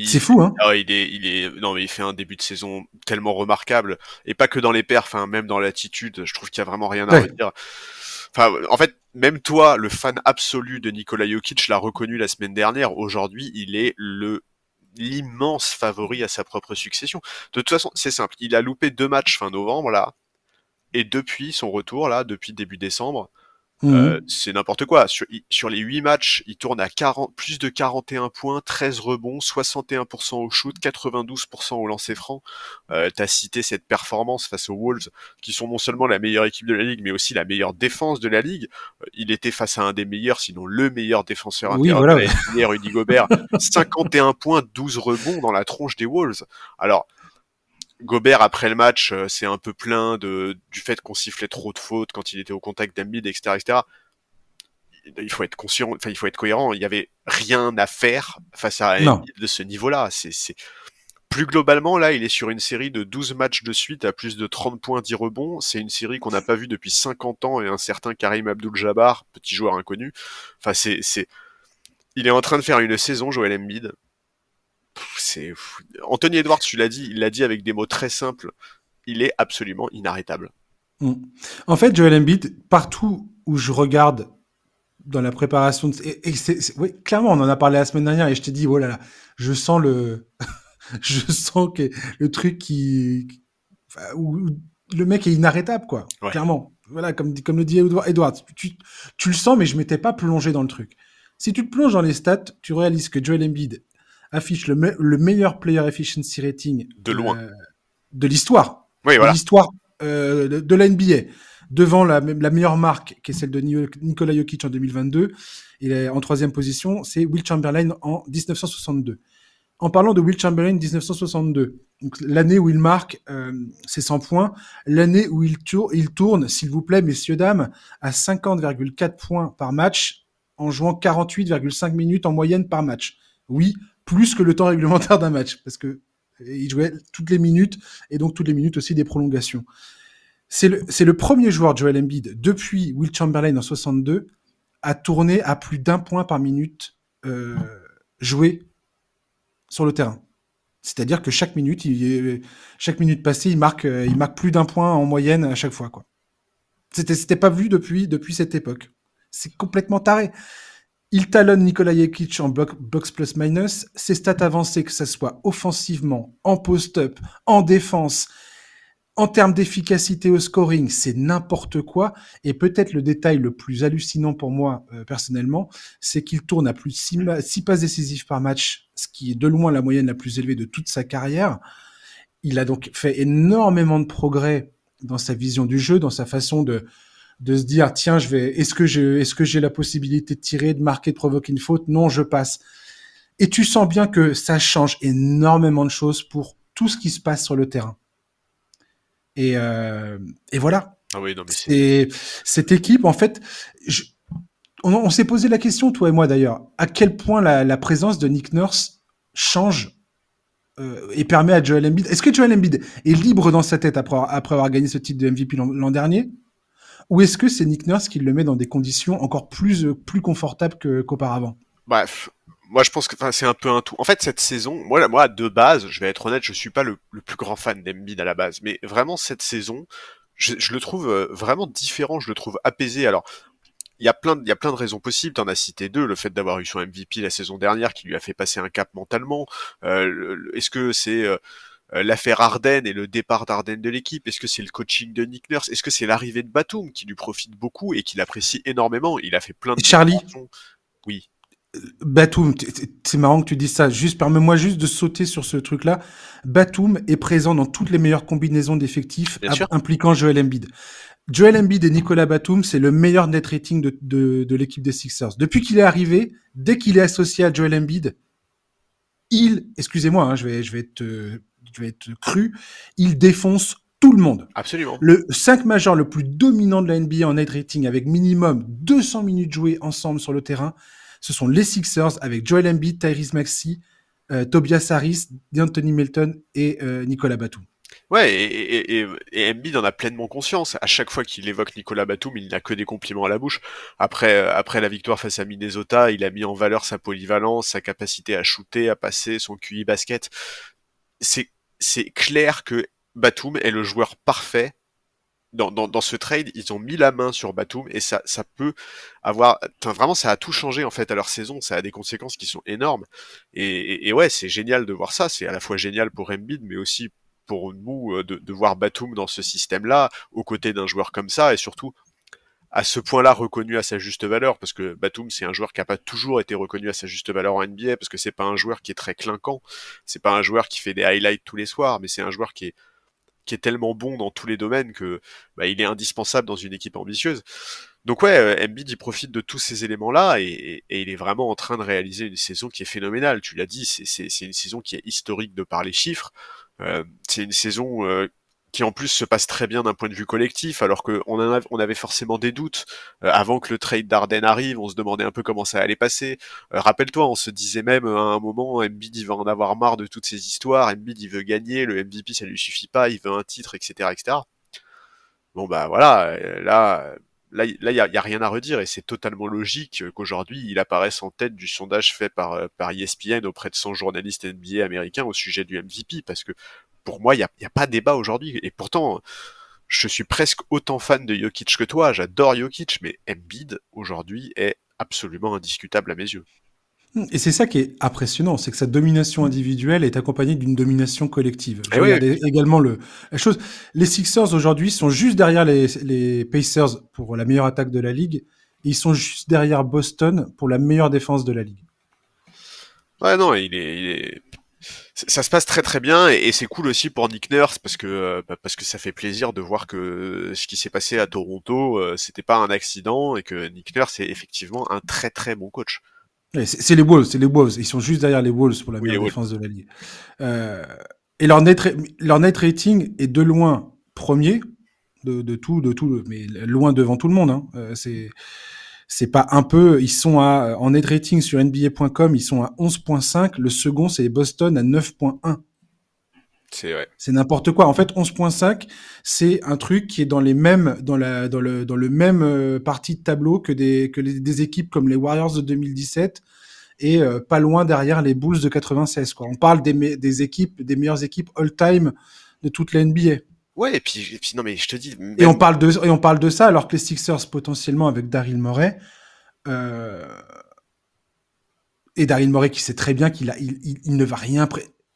C'est fou, hein ah, il est, il est, non mais il fait un début de saison tellement remarquable et pas que dans les perfs, hein, même dans l'attitude. Je trouve qu'il y a vraiment rien à dire. Enfin, en fait, même toi, le fan absolu de Nikola Jokic, l'a reconnu la semaine dernière. Aujourd'hui, il est le l'immense favori à sa propre succession. De toute façon, c'est simple. Il a loupé deux matchs fin novembre là, et depuis son retour là, depuis début décembre, Mhm. Euh, c'est n'importe quoi. Sur, sur, les 8 matchs, il tourne à 40, plus de 41 points, 13 rebonds, 61% au shoot, 92% au lancer franc. Euh, T'as cité cette performance face aux Wolves, qui sont non seulement la meilleure équipe de la ligue, mais aussi la meilleure défense de la ligue. Euh, il était face à un des meilleurs, sinon le meilleur défenseur oui, voilà, Rudy Gobert. 51 points, 12 rebonds dans la tronche des Wolves. Alors, Gobert après le match euh, c'est un peu plein de du fait qu'on sifflait trop de fautes quand il était au contact d'Embiid, etc., etc. Il faut être conscient, enfin il faut être cohérent. Il y avait rien à faire face à Embiid de ce niveau-là. C'est plus globalement, là, il est sur une série de 12 matchs de suite à plus de 30 points 10 rebonds. C'est une série qu'on n'a pas vue depuis 50 ans et un certain Karim Abdul-Jabbar, petit joueur inconnu. Enfin, c'est, c'est, il est en train de faire une saison, Joel Embiid c'est Anthony Edwards, tu l'as dit, il l'a dit avec des mots très simples. Il est absolument inarrêtable. Mm. En fait, Joel Embiid, partout où je regarde dans la préparation. De... Et, oui, clairement, on en a parlé la semaine dernière et je t'ai dit, oh là là, je sens le, je sens que le truc qui, où, le mec est inarrêtable, quoi. Clairement. Voilà, comme, comme le dit Edouard, tu, tu, le sens, mais je m'étais pas plongé dans le truc. Si tu te plonges dans les stats, tu réalises que Joel Embiid affiche le, le meilleur player efficiency rating de loin euh, de l'histoire. Oui, voilà. L'histoire euh, de, de, la NBA devant la, la, meilleure marque, qui est celle de Nikola Jokic en 2022. Et en troisième position, c'est Will Chamberlain en 1962. En parlant de Will Chamberlain 1962, l'année où il marque euh, ses 100 points, l'année où il, il tourne, s'il vous plaît, messieurs, dames, à 50,4 points par match en jouant 48,5 minutes en moyenne par match. Oui, plus que le temps réglementaire d'un match, parce que il jouait toutes les minutes et donc toutes les minutes aussi des prolongations. C'est le, premier joueur, Joel Embiid, depuis Will Chamberlain en 62, à tourner à plus d'un point par minute euh, joué sur le terrain. C'est-à-dire que chaque minute, passée, il marque, euh, il marque plus d'un point en moyenne à chaque fois. C'était, pas vu depuis cette époque. C'est complètement taré. Il talonne Nikola Jokic en box plus minus. Ses stats avancées, que ce soit offensivement, en post-up, en défense, en termes d'efficacité au scoring, c'est n'importe quoi. Et peut-être le détail le plus hallucinant pour moi euh, personnellement, c'est qu'il tourne à plus de 6 passes décisives par match, ce qui est de loin la moyenne la plus élevée de toute sa carrière. Il a donc fait énormément de progrès dans sa vision du jeu, dans sa façon de de se dire tiens je vais est-ce que je est-ce que j'ai la possibilité de tirer, de marquer, de provoquer une faute? Non, je passe. Et tu sens bien que ça change énormément de choses pour tout ce qui se passe sur le terrain. Et, euh, et voilà. Ah oui, non, mais cette équipe, en fait, je, on, s'est posé la question, toi et moi d'ailleurs, à quel point la, la présence de Nick Nurse change euh, et permet à Joel Embiid. Est-ce que Joel Embiid est libre dans sa tête après, après avoir gagné ce titre de MVP l'an dernier? Ou est-ce que c'est Nick Nurse qui le met dans des conditions encore plus, plus confortables qu'auparavant? Bref, moi je pense que c'est un peu un tout. En fait, cette saison, moi, moi de base, je vais être honnête, je suis pas le, plus grand fan d'Embiid à la base, mais vraiment cette saison, je, le trouve euh, vraiment différent, je le trouve apaisé. Alors, il y a plein de, il raisons possibles. T'en as cité deux. Le fait d'avoir eu son MVP la saison dernière qui lui a fait passer un cap mentalement. Euh, Est-ce que c'est euh, l'affaire Arden et le départ d'Arden de l'équipe Est-ce que c'est le coaching de Nick Nurse? Est-ce que c'est l'arrivée de Batum qui lui profite beaucoup et qu'il apprécie énormément? Il a fait plein de Charlie? Oui. Batum, c'est marrant que tu dises ça. Juste, permets-moi juste de sauter sur ce truc-là. Batum est présent dans toutes les meilleures combinaisons d'effectifs impliquant Joel Embiid. Joel Embiid et Nicolas Batum, c'est le meilleur net rating de, de, de l'équipe des Sixers. Depuis qu'il est arrivé, dès qu'il est associé à Joel Embiid, il, excusez-moi, hein, je vais, je vais être, je vais être cru, il défonce tout le monde. Absolument. Le 5 majeur le plus dominant de la NBA en net rating avec minimum 200 minutes jouées ensemble sur le terrain, ce sont les Sixers avec Joel Embiid, Tyrese Maxey, euh, Tobias Harris, D'Anthony Melton et euh, Nicolas Batum. Ouais, et, et, et, Embiid en a pleinement conscience. À chaque fois qu'il évoque Nicolas Batum, il n'a que des compliments à la bouche. Après, euh, après la victoire face à Minnesota, il a mis en valeur sa polyvalence, sa capacité à shooter, à passer, son QI basket. C'est, c'est clair que Batum est le joueur parfait dans, dans, ce trade, ils ont mis la main sur Batum et ça, ça peut avoir, vraiment, ça a tout changé en fait à leur saison. Ça a des conséquences qui sont énormes. Et, et, ouais, c'est génial de voir ça. C'est à la fois génial pour Embiid, mais aussi pour nous euh, de, de voir Batum dans ce système-là, aux côtés d'un joueur comme ça, et surtout à ce point-là reconnu à sa juste valeur, parce que Batum c'est un joueur qui a pas toujours été reconnu à sa juste valeur en NBA, parce que c'est pas un joueur qui est très clinquant, c'est pas un joueur qui fait des highlights tous les soirs, mais c'est un joueur qui est qui est tellement bon dans tous les domaines que bah, il est indispensable dans une équipe ambitieuse. Donc ouais, euh, Embiid il profite de tous ces éléments-là et, et, il est vraiment en train de réaliser une saison qui est phénoménale. Tu l'as dit, c'est une saison qui est historique de par les chiffres. Euh, c'est une saison euh, qui en plus se passe très bien d'un point de vue collectif, alors qu'on on avait forcément des doutes euh, avant que le trade d'Arden arrive, on se demandait un peu comment ça allait passer. Euh, rappelle-toi, on se disait même à un moment, Embiid il va en avoir marre de toutes ces histoires, Embiid il veut gagner, le MVP ça lui suffit pas, il veut un titre, etc., etc. Bon bah voilà, euh, là, là, là, il y a, rien à redire et c'est totalement logique qu'aujourd'hui il apparaisse en tête du sondage fait par par ESPN auprès de 100 journalistes NBA américains au sujet du MVP parce que pour moi, il n'y a, y a, pas débat aujourd'hui. Et pourtant, je suis presque autant fan de Jokic que toi. J'adore Jokic, mais Embiid aujourd'hui est absolument indiscutable à mes yeux. Et c'est ça qui est impressionnant, c'est que sa domination individuelle est accompagnée d'une domination collective. Je eh également le, la chose. Les Sixers aujourd'hui sont juste derrière les, les Pacers pour la meilleure attaque de la ligue. Et ils sont juste derrière Boston pour la meilleure défense de la ligue. Ouais, non, il est, il est... ça se passe très très bien et, c'est cool aussi pour Nick Nurse parce que euh, bah, parce que ça fait plaisir de voir que ce qui s'est passé à Toronto, euh, c'était pas un accident et que Nick Nurse est effectivement un très très bon coach. C'est les Wolves, c'est les Wolves. Ils sont juste derrière les Wolves pour la meilleure défense de la ligue. Euh, et leur net, leur net rating est de loin premier de, de, tout, de tout, mais loin devant tout le monde. Hein. Euh, c'est c'est pas un peu. Ils sont à en net rating sur NBA.com, ils sont à 11.5. Le second c'est Boston à 9.1. C'est n'importe quoi. En fait, 11.5, c'est un truc qui est dans les mêmes, dans la, dans le, dans le même euh, partie de tableau que des, que des équipes comme les Warriors de 2017 et euh, pas loin derrière les Bulls de 96. Quoi. On parle des, des équipes, des meilleures équipes all-time de toute la NBA. Ouais, et puis, non mais je te dis. Et on parle de et on parle de ça alors que les Sixers potentiellement avec Daryl Morey. Euh... Et Daryl Morey qui sait très bien qu'il a, il, il, ne va rien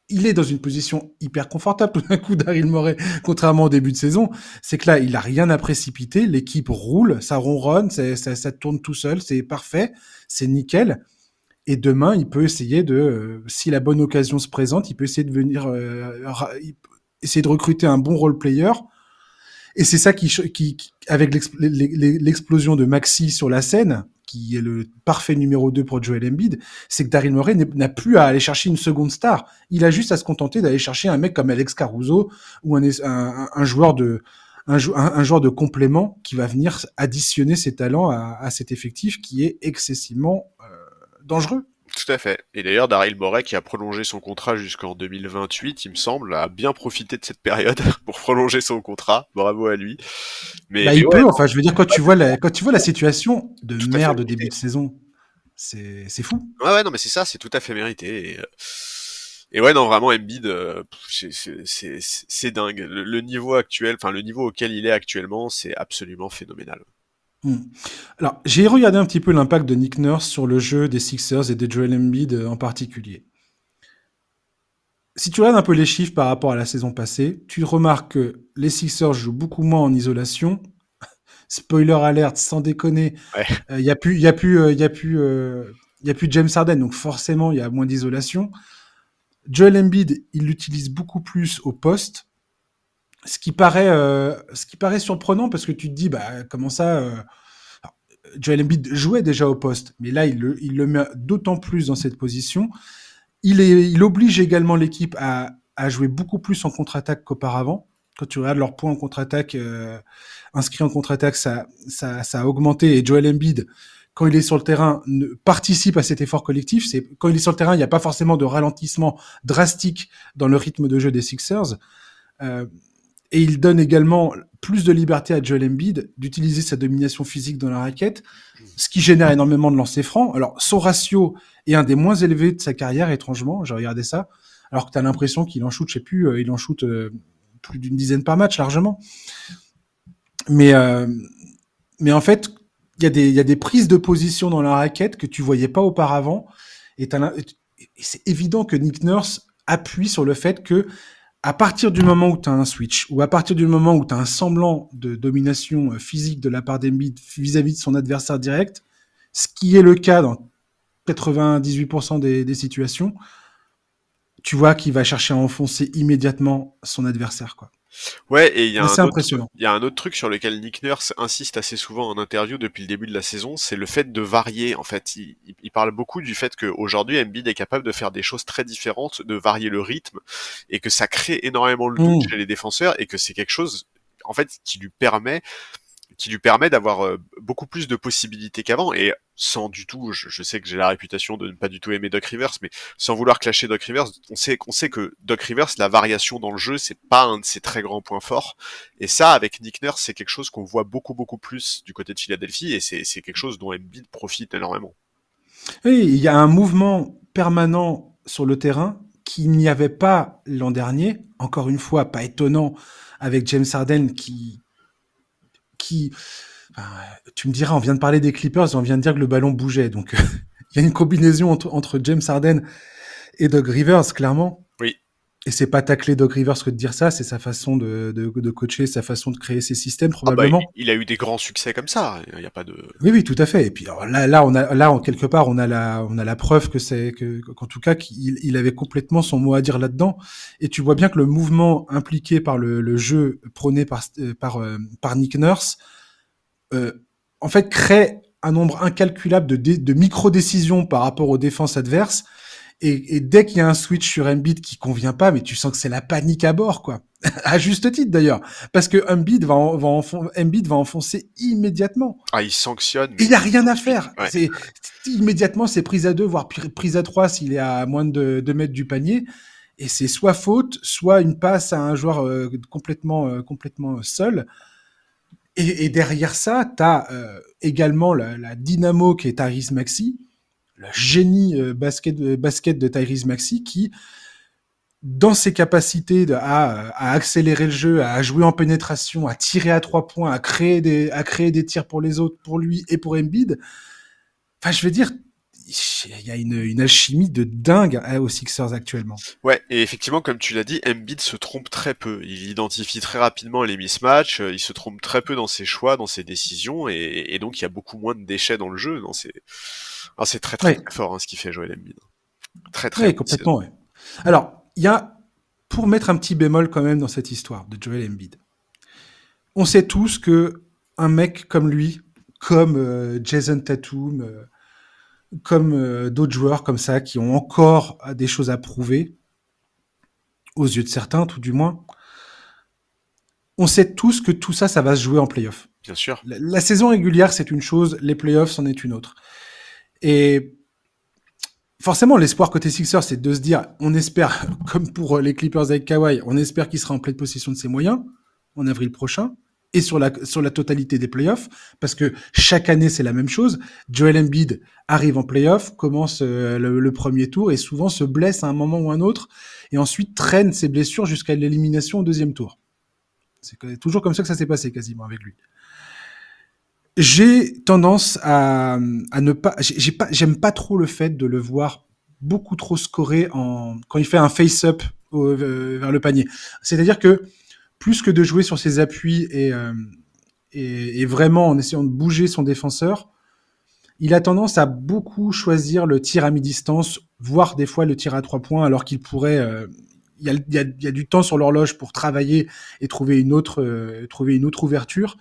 il est dans une position hyper confortable tout d'un coup Daryl Morey, contrairement au début de saison. C'est que là, il a rien à précipiter. L'équipe roule, ça ronronne, ça, ça, tourne tout seul, c'est parfait, c'est nickel. Et demain, il peut essayer de, euh, si la bonne occasion se présente, il peut essayer de venir, euh, essayer de recruter un bon role player. Et c'est ça qui, qui, avec l'explosion de Maxi sur la scène, qui est le parfait numéro 2 pour Joel Embiid, c'est que Daryl Morey n'a plus à aller chercher une seconde star. Il a juste à se contenter d'aller chercher un mec comme Alex Caruso ou un, un, joueur de un, joueur de complément qui va venir additionner ses talents à, à cet effectif qui est excessivement euh, dangereux. Tout à fait. Et d'ailleurs, Daryl Morey, qui a prolongé son contrat jusqu'en 2028, il me semble, a bien profité de cette période pour prolonger son contrat. Bravo à lui. Mais bah, il peut. Enfin, je veux dire, quand tu vois la, quand tu vois la situation de merde de début de saison, c'est, fou. Ouais, ouais, non, mais c'est ça, c'est tout à fait mérité. Et, euh, et ouais, non, vraiment, Embiid, euh, c'est dingue. le, niveau actuel, enfin, le niveau auquel il est actuellement, c'est absolument phénoménal. Hmm. Alors, j'ai regardé un petit peu l'impact de Nick Nurse sur le jeu des Sixers et de Joel Embiid euh, en particulier. Si tu regardes un peu les chiffres par rapport à la saison passée, tu remarques que les Sixers jouent beaucoup moins en isolation. Spoiler alert, sans déconner, il ouais. n'y euh, a plus, il y a plus, il y a plus, euh, y a plus James Harden, donc forcément il y a moins d'isolation. Joel Embiid, il l'utilise beaucoup plus au poste ce qui paraît, euh, ce qui paraît surprenant parce que tu te dis, bah, comment ça, euh... Joel Embiid jouait déjà au poste, mais là, il le, met d'autant plus dans cette position. Il, oblige également l'équipe à, jouer beaucoup plus en contre-attaque qu'auparavant. Quand tu regardes leurs points en contre-attaque, euh, inscrits en contre-attaque, ça, a augmenté. Et Joel Embiid, quand il est sur le terrain, participe à cet effort collectif. C'est quand il est sur le terrain, il n'y a pas forcément de ralentissement drastique dans le rythme de jeu des Sixers. Et il donne également plus de liberté à Joel Embiid d'utiliser sa domination physique dans la raquette, ce qui génère énormément de lancers francs. Alors, son ratio est un des moins élevés de sa carrière, étrangement. J'ai regardé ça. Alors que tu as l'impression qu'il en shoot, je sais plus, euh, il en shoot euh, plus d'une dizaine par match, largement. Mais, euh, mais en fait, il y, a des, y a des prises de position dans la raquette que tu voyais pas auparavant. Et, et c'est évident que Nick Nurse appuie sur le fait que à partir du moment où tu as un switch, ou à partir du moment où tu as un semblant de domination euh, physique de la part d'Embiid vis-à-vis de son adversaire direct, ce qui est le cas dans 98% des, des, situations, tu vois qu'il va chercher à enfoncer immédiatement son adversaire. quoi. Ouais, et il y a un autre, il y a un autre truc sur lequel Nick Nurse insiste assez souvent en interview depuis le début de la saison, c'est le fait de varier. En fait, il, il parle beaucoup du fait qu'aujourd'hui Embiid est capable de faire des choses très différentes, de varier le rythme, et que ça crée énormément le doute mmh. chez les défenseurs, et que c'est quelque chose, en fait, qui lui permet qui lui permet d'avoir euh, beaucoup plus de possibilités qu'avant et sans du tout, je, je sais que j'ai la réputation de ne pas du tout aimer Doc Rivers, mais sans vouloir clasher Doc Rivers, on sait qu'on sait que Doc Rivers, la variation dans le jeu, c'est pas un de ses très grands points forts. Et ça, avec Nick Nurse, c'est quelque chose qu'on voit beaucoup beaucoup plus du côté de Philadelphie, et c'est quelque chose dont Embiid profite énormément. Oui, il y a un mouvement permanent sur le terrain qu'il n'y avait pas l'an dernier. Encore une fois, pas étonnant avec James Harden qui qui tu me diras, on vient de parler des Clippers, on vient de dire que le ballon bougeait, donc il y a une combinaison entre, entre James Harden et Doug Rivers, clairement. Et c'est pas tacler Doug Rivers que de dire ça, c'est sa façon de, de, de, coacher, sa façon de créer ses systèmes Ah bah, probablement. il, il a eu des grands succès comme ça. Il y a pas de. Oui, oui, tout à fait. Et puis alors, là, là, on a, là, en quelque part, on a la, on a la preuve que c'est que, qu'en tout cas, qu'il il avait complètement son mot à dire là-dedans. Et tu vois bien que le mouvement impliqué par le, le jeu prôné par, euh, par, euh, par Nick Nurse, euh, en fait, crée un nombre incalculable de, de micro-décisions par rapport aux défenses adverses. Et, et dès qu'il y a un switch sur Embiid qui convient pas, mais tu sens que c'est la panique à bord, quoi. à juste titre d'ailleurs, parce que Embiid va, en- va, enfon- Embiid va enfoncer immédiatement. Ah, il sanctionne. Et il n'y a rien à faire. Ouais. C'est immédiatement c'est prise à deux, voire pri- prise à trois s'il est à moins de 2 mètres du panier. Et c'est soit faute, soit une passe à un joueur euh, complètement, euh, complètement seul. Et, et derrière ça, tu as également la, la dynamo qui est Tyrese Maxi, le génie euh, basket, euh, basket de Tyrese Maxi qui, dans ses capacités de, à, accélérer le jeu, à jouer en pénétration, à tirer à trois points, à créer des, à créer des tirs pour les autres, pour lui et pour Embiid. Enfin, je veux dire, il y a une, une alchimie de dingue hein, aux Sixers actuellement. Ouais, et effectivement, comme tu l'as dit, Embiid se trompe très peu. Il identifie très rapidement les mismatchs, euh, il se trompe très peu dans ses choix, dans ses décisions, et, donc il y a beaucoup moins de déchets dans le jeu. Ah, c'est très très, Ouais. très fort hein, ce qui fait Joel Embiid. Très très complètement. Ouais. Alors, il y a, pour mettre un petit bémol quand même dans cette histoire de Joel Embiid, on sait tous que un mec comme lui, comme euh, Jason Tatum, euh, comme euh, d'autres joueurs comme ça, qui ont encore des choses à prouver, aux yeux de certains tout du moins, on sait tous que tout ça, ça va se jouer en playoff. Bien sûr. La, la saison régulière, c'est une chose, les playoffs, c'en est une autre. Et forcément, l'espoir côté Sixers, c'est de se dire, on espère, comme pour les Clippers avec Kawhi, on espère qu'il sera en pleine possession de ses moyens en avril prochain et sur la, sur la totalité des playoffs, parce que chaque année, c'est la même chose. Joel Embiid arrive en playoff, commence euh, le, le premier tour et souvent se blesse à un moment ou un autre et ensuite traîne ses blessures jusqu'à l'élimination au deuxième tour. C'est toujours comme ça que ça s'est passé quasiment avec lui. J'ai tendance à, ne pas, j'ai j'ai pas, j'aime pas trop le fait de le voir beaucoup trop scorer en quand il fait un face-up euh, vers le panier. C'est-à-dire que plus que de jouer sur ses appuis et, euh, et, vraiment en essayant de bouger son défenseur, il a tendance à beaucoup choisir le tir à mi-distance, voire des fois le tir à trois points, alors qu'il pourrait. euh, il y, a, il y a- du temps sur l'horloge pour travailler et trouver une autre, trouver une autre ouverture.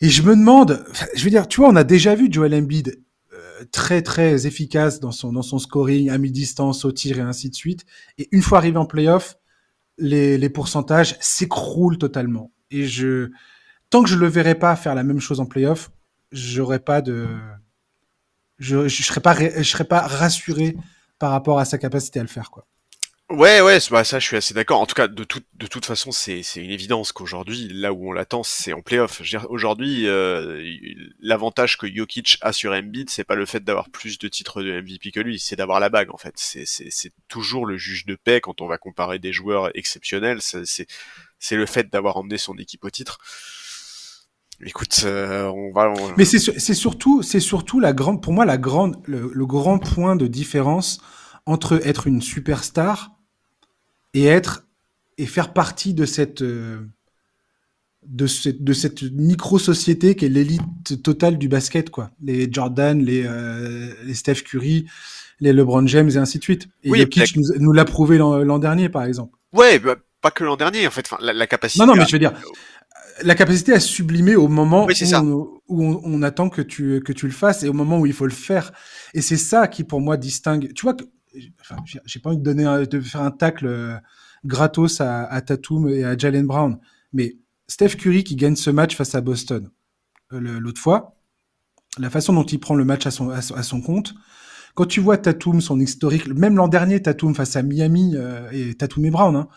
Et je me demande, je veux dire, tu vois, on a déjà vu Joel Embiid euh, très très efficace dans son dans son scoring à mi-distance, au tir et ainsi de suite. Et une fois arrivé en playoff, les, les pourcentages s'écroulent totalement. Et je, tant que je le verrai pas faire la même chose en playoff, j'aurais pas de, je, je serais pas, je serais pas rassuré par rapport à sa capacité à le faire, quoi. Ouais, ouais, bah, ça, je suis assez d'accord. En tout cas, de toute, de toute façon, c'est, une évidence qu'aujourd'hui, là où on l'attend, c'est en playoff. Aujourd'hui, euh, l'avantage que Jokic a sur Embiid, c'est pas le fait d'avoir plus de titres de MVP que lui, c'est d'avoir la bague, en fait. C'est, toujours le juge de paix quand on va comparer des joueurs exceptionnels. C'est, le fait d'avoir emmené son équipe au titre. Écoute, euh, on va, on- Mais c'est surtout, c'est surtout la grande, pour moi, la grande, le, le grand point de différence entre être une superstar et être et faire partie de cette euh, de cette de cette micro société qui est l'élite totale du basket, quoi. Les Jordan, les euh, les Steph Curry, les LeBron James et ainsi de suite. Et Oui, Jokic nous, nous l'a prouvé l'an dernier, par exemple. ouais, bah, pas que l'an dernier, en fait. Enfin, la, la capacité. Non, non, mais à- je veux dire, la capacité à sublimer au moment Oui, où, on, où on, on attend que tu, que tu le fasses et au moment où il faut le faire. Et c'est ça qui, pour moi, distingue. Tu vois, que, j'ai pas envie de, donner de faire un tacle euh, gratos à, à Tatum et à Jalen Brown, mais Steph Curry qui gagne ce match face à Boston euh, l'autre fois, la façon dont il prend le match à son, à son, compte, quand tu vois Tatum, son historique, même l'an dernier, Tatum face à Miami euh, et Tatum et Brown, hein,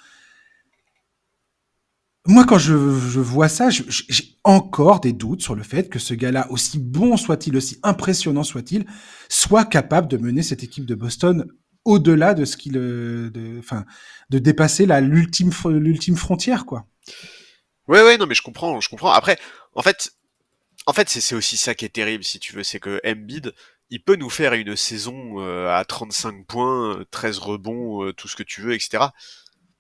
moi, quand je, vois ça, j'ai encore des doutes sur le fait que ce gars-là, aussi bon soit-il, aussi impressionnant soit-il, soit capable de mener cette équipe de Boston au-delà de ce qu'il, euh, de, enfin, de dépasser la l'ultime, l'ultime frontière, quoi. Ouais, ouais, non, mais je comprends, je comprends. Après, en fait, En fait, c'est aussi ça qui est terrible, si tu veux, c'est que Embiid, il peut nous faire une saison euh, à 35 points, 13 rebonds, euh, tout ce que tu veux, etc.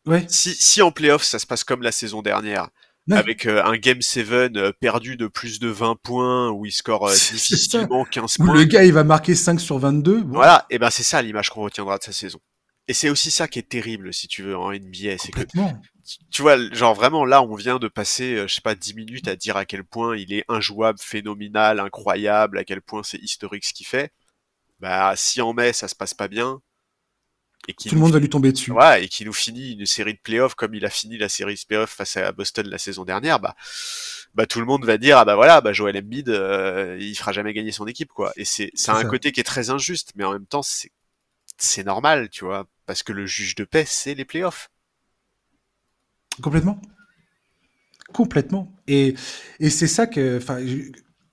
Ouais. Si, si en playoff, ça se passe comme la saison dernière, Ouais. avec euh, un Game 7 euh, perdu de plus de 20 points, où il score euh, difficilement 15 Où points, le gars, il va marquer 5 sur 22. bon, voilà, et ben c'est ça l'image qu'on retiendra de sa saison. Et c'est aussi ça qui est terrible, si tu veux, en NBA, c'est que tu vois, genre vraiment là, on vient de passer, euh, je sais pas, 10 minutes à dire à quel point il est injouable, phénoménal, incroyable, à quel point c'est historique ce qu'il fait. Bah, si en mai ça se passe pas bien, et qu'il Tout le monde va lui tomber dessus. ouais, et qu'il nous finit une série de playoffs comme il a fini la série de playoffs face à Boston la saison dernière, bah, bah tout le monde va dire ah bah voilà, bah Joel Embiid, euh, il fera jamais gagner son équipe quoi. Et c'est c'est un ça. côté qui est très injuste, mais en même temps c'est c'est normal, tu vois, parce que le juge de paix c'est les playoffs. Complètement. Complètement. Et, et c'est ça que, enfin,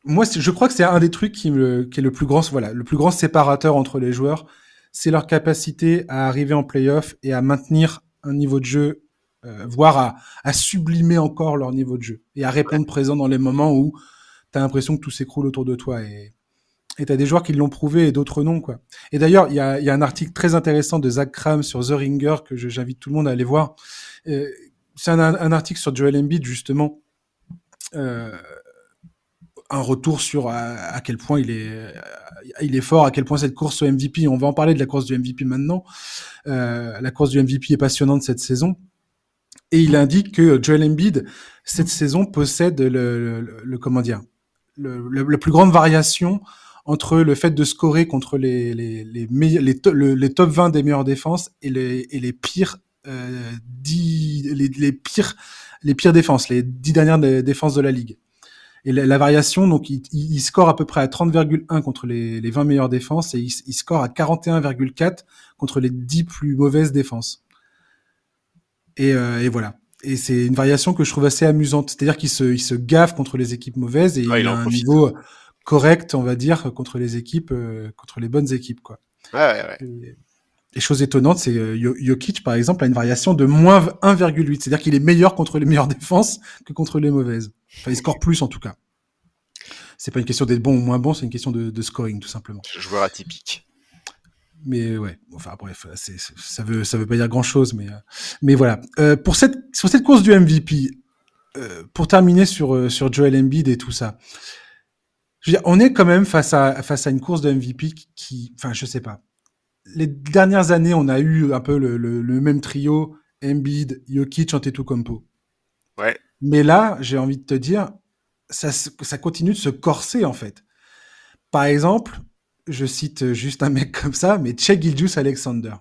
moi, je crois que c'est un des trucs qui, me, qui est le plus grand, voilà, le plus grand séparateur entre les joueurs, c'est leur capacité à arriver en playoff et à maintenir un niveau de jeu, euh, voire à, à sublimer encore leur niveau de jeu et à répondre présent dans les moments où tu as l'impression que tout s'écroule autour de toi. Et tu as des joueurs qui l'ont prouvé et d'autres non. quoi. Et d'ailleurs, il y a, il y a un article très intéressant de Zach Kram sur The Ringer que j'invite tout le monde à aller voir. Euh, c'est un, un article sur Joel Embiid, justement. Euh, un retour sur à, à quel point il est, euh, il est fort, à quel point cette course au MVP, on va en parler de la course du MVP maintenant, euh, la course du MVP est passionnante cette saison. Et il indique que Joel Embiid, cette saison, possède le, le, le- comment dire, le, la plus grande variation entre le fait de scorer contre les, les, les, meille- les, les top 20 des meilleures défenses et les, et les pires euh, 10, les, les pires les pires défenses, les 10 dernières dé- défenses de la ligue. Et la, la variation, donc, il, score à peu près à 30,1 contre les, les 20 meilleures défenses et il, il score à 41,4 contre les 10 plus mauvaises défenses. Et, euh, et voilà. Et c'est une variation que je trouve assez amusante. C'est-à-dire qu'il se, il se gaffe contre les équipes mauvaises et Ouais, il, il a un profite. niveau correct, on va dire, contre les équipes, euh, contre les bonnes équipes, quoi. Ouais, ouais, ouais. Et, et chose étonnante, c'est euh, Jo- Jokic, par exemple, a une variation de moins 1,8. C'est-à-dire qu'il est meilleur contre les meilleures défenses que contre les mauvaises. Enfin, il score plus, en tout cas. C'est pas une question d'être bon ou moins bon, c'est une question de, de scoring, tout simplement. Joueur atypique. Mais ouais, enfin bref, c'est- ça veut ça veut pas dire grand chose, mais euh, mais voilà. Euh, pour cette sur cette course du MVP, euh, pour terminer sur sur Joel Embiid et tout ça, je veux dire, on est quand même face à face à une course de MVP qui- qui, enfin je sais pas. Les dernières années, on a eu un peu le, le, le même trio Embiid, Jokic, Antetokounmpo. Ouais. Mais là, j'ai envie de te dire, ça, continue de se corser en fait. Par exemple, je cite juste un mec comme ça, mais Che Gilgeous Alexander.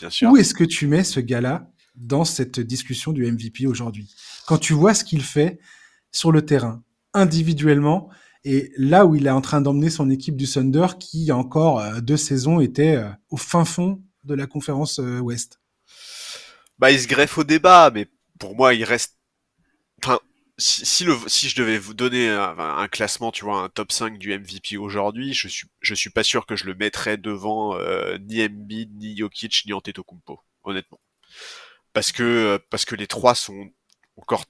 Bien sûr. Où est-ce que tu mets ce gars-là dans cette discussion du MVP aujourd'hui? Quand tu vois ce qu'il fait sur le terrain, individuellement, et là où il est en train d'emmener son équipe du Thunder, qui il y a encore euh, deux saisons était euh, au fin fond de la conférence euh, Ouest? Bah, il se greffe au débat, mais pour moi, il reste. Enfin, si, si, le, si je devais vous donner un, un classement, tu vois, un top 5 du MVP aujourd'hui, je suis, je suis pas sûr que je le mettrais devant euh, ni Embiid, ni Jokic, ni Antetokounmpo, honnêtement. Parce que, parce que les trois sont encore.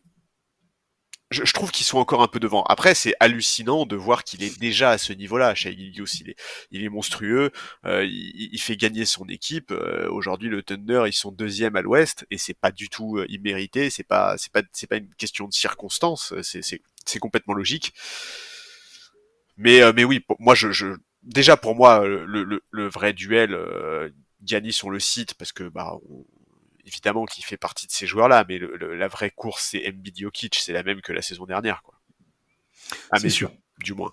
Je, je trouve qu'ils sont encore un peu devant. Après, c'est hallucinant de voir qu'il est déjà à ce niveau-là. Shai Gilgeous, il est, il est monstrueux. Euh, il, il fait gagner son équipe. Euh, Aujourd'hui, le Thunder, ils sont deuxième à l'Ouest et c'est pas du tout euh, immérité. C'est pas, c'est pas, c'est pas une question de circonstance. C'est complètement logique. Mais, euh, mais oui, pour, moi, je, je, déjà pour moi, le, le, le vrai duel, euh, Giannis on le cite parce que bah, on, évidemment qu'il fait partie de ces joueurs-là, mais le, le, la vraie course c'est Embiid Jokic, c'est la même que la saison dernière, quoi. Ah, c'est sûr, du moins.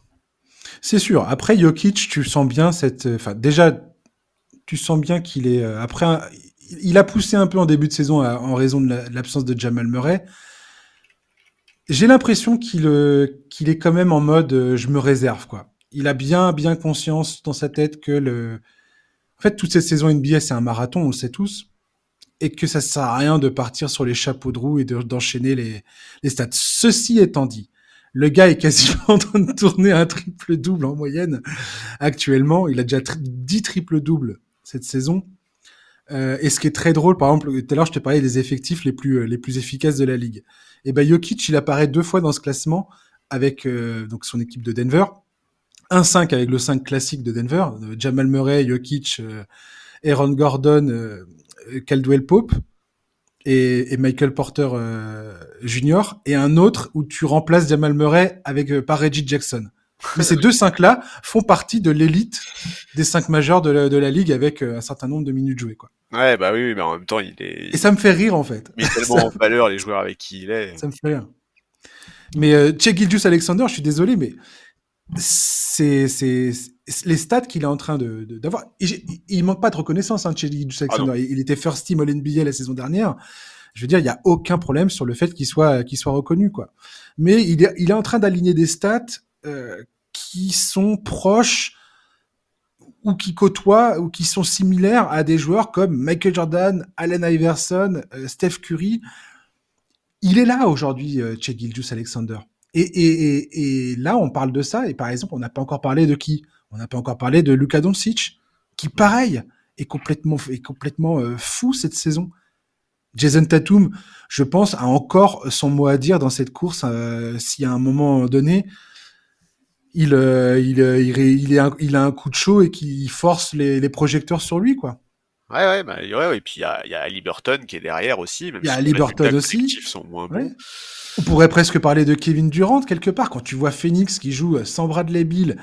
C'est sûr. Après Jokic, tu sens bien cette, enfin déjà, tu sens bien qu'il est après, un... il a poussé un peu en début de saison en raison de l'absence de Jamal Murray. J'ai l'impression qu'il euh, est quand même en mode euh, je me réserve quoi. Il a bien bien conscience dans sa tête que le en fait toute cette saison NBA c'est un marathon, on le sait tous et que ça sert à rien de partir sur les chapeaux de roue et d'enchaîner les les stats. Ceci étant dit, le gars est quasiment en train de tourner un triple double en moyenne actuellement, il a déjà tri 10 triple doubles cette saison. Euh, et ce qui est très drôle, par exemple, tout à l'heure je te parlais des effectifs les plus les plus efficaces de la ligue. Et ben Jokic, il apparaît deux fois dans ce classement avec donc son équipe de Denver. 1-5 avec le 5 classique de Denver, Jamal Murray, Jokic, Aaron Gordon, Caldwell Pope et, Michael Porter Jr. et un autre où tu remplaces Jamal Murray avec par Reggie Jackson. Mais ces deux cinq là font partie de l'élite des cinq majeurs de la, ligue avec un certain nombre de minutes jouées quoi. Ouais bah oui mais en même temps il est. Et ça me fait rire en fait. Est tellement en valeur les joueurs avec qui il est. Ça me fait rire. Mais euh, Gildius Alexander, je suis désolé, mais c'est les stats qu'il est en train de d'avoir. il manque pas de reconnaissance, hein, Gildius ah Alexander. il, était first team All NBA la saison dernière. Je veux dire, il y a aucun problème sur le fait qu'il soit qu'il soit reconnu, quoi. Mais il est il est en train d'aligner des stats euh, qui sont proches ou qui côtoient ou qui sont similaires à des joueurs comme Michael Jordan, Allen Iverson, euh, Steph Curry il est là aujourd'hui, euh, Che Alexander. Et, et, et, là, on parle de ça, et par exemple, on n'a pas encore parlé de qui? On n'a pas encore parlé de Luka Doncic, qui, pareil, est complètement, est complètement euh, fou cette saison. Jason Tatum, je pense, a encore son mot à dire dans cette course. Euh, si à un moment donné, il, euh, il, il, il, il, a un coup de chaud et qu'il force les, les projecteurs sur lui, quoi. Ouais, ouais, bah, ouais, et puis il y a, y a Liberton qui est derrière aussi. Il y a Liberton aussi. Sont moins bons. On pourrait presque parler de Kevin Durant quelque part. Quand tu vois Phoenix qui joue euh, sans Bradley Bill,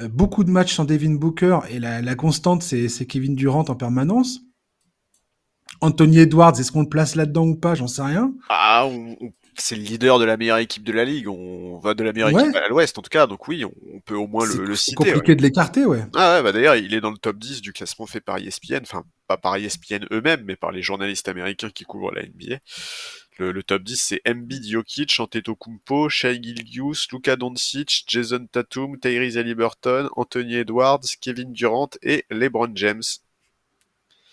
euh, beaucoup de matchs sans Devin Booker et la, la constante c'est Kevin Durant en permanence. Anthony Edwards, est-ce qu'on le place là-dedans ou pas? J'en sais rien. Ah, c'est le leader de la meilleure équipe de la ligue. On va de la meilleure équipe à l'ouest, en tout cas. Donc oui, on, peut au moins le, le, citer. C'est compliqué de l'écarter, ouais. Ah ouais, bah d'ailleurs, il est dans le top 10 du classement fait par ESPN. Enfin, pas par ESPN eux-mêmes, mais par les journalistes américains qui couvrent la NBA. Le, top 10, c'est Embiid, Jokic, Antetokounmpo, Shai Gilgius, Luka Doncic, Jason Tatum, Tyrese Haliburton, Anthony Edwards, Kevin Durant et LeBron James.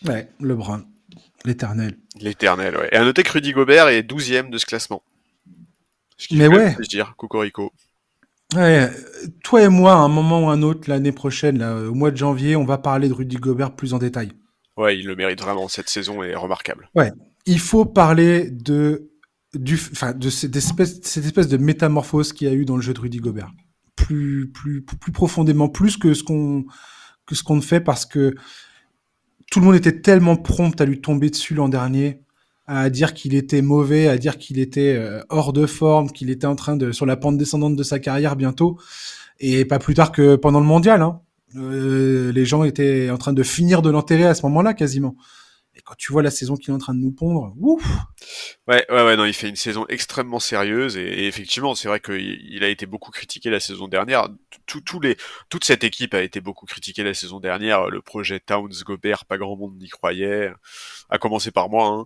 Ouais, LeBron. L'éternel. L'éternel, ouais. Et à noter que Rudy Gobert est 12 de ce classement. Mais ouais. Je dire, Cocorico. Ouais, toi et moi, à un moment ou un autre, l'année prochaine, au mois de janvier, on va parler de Rudy Gobert plus en détail. Ouais, il le mérite vraiment. Cette saison est remarquable. Ouais, il faut parler de, cette espèce, de métamorphose qu'il y a eu dans le jeu de Rudy Gobert. Plus, profondément, plus que ce qu'on, que ce qu'on fait parce que tout le monde était tellement prompt à lui tomber dessus l'an dernier à dire qu'il était mauvais, à dire qu'il était euh, hors de forme, qu'il était en train de sur la pente descendante de sa carrière bientôt, et pas plus tard que pendant le mondial. Hein. Euh, les gens étaient en train de finir de l'enterrer à ce moment-là quasiment. Tu vois la saison qu'il est en train de nous pondre, ouf Ouais, ouais, ouais, non, il fait une saison extrêmement sérieuse et, effectivement, c'est vrai qu'il il a été beaucoup critiqué la saison dernière. Toute cette équipe a été beaucoup critiquée la saison dernière. Le projet Towns Gobert, pas grand monde n'y croyait, à commencer par moi. Hein.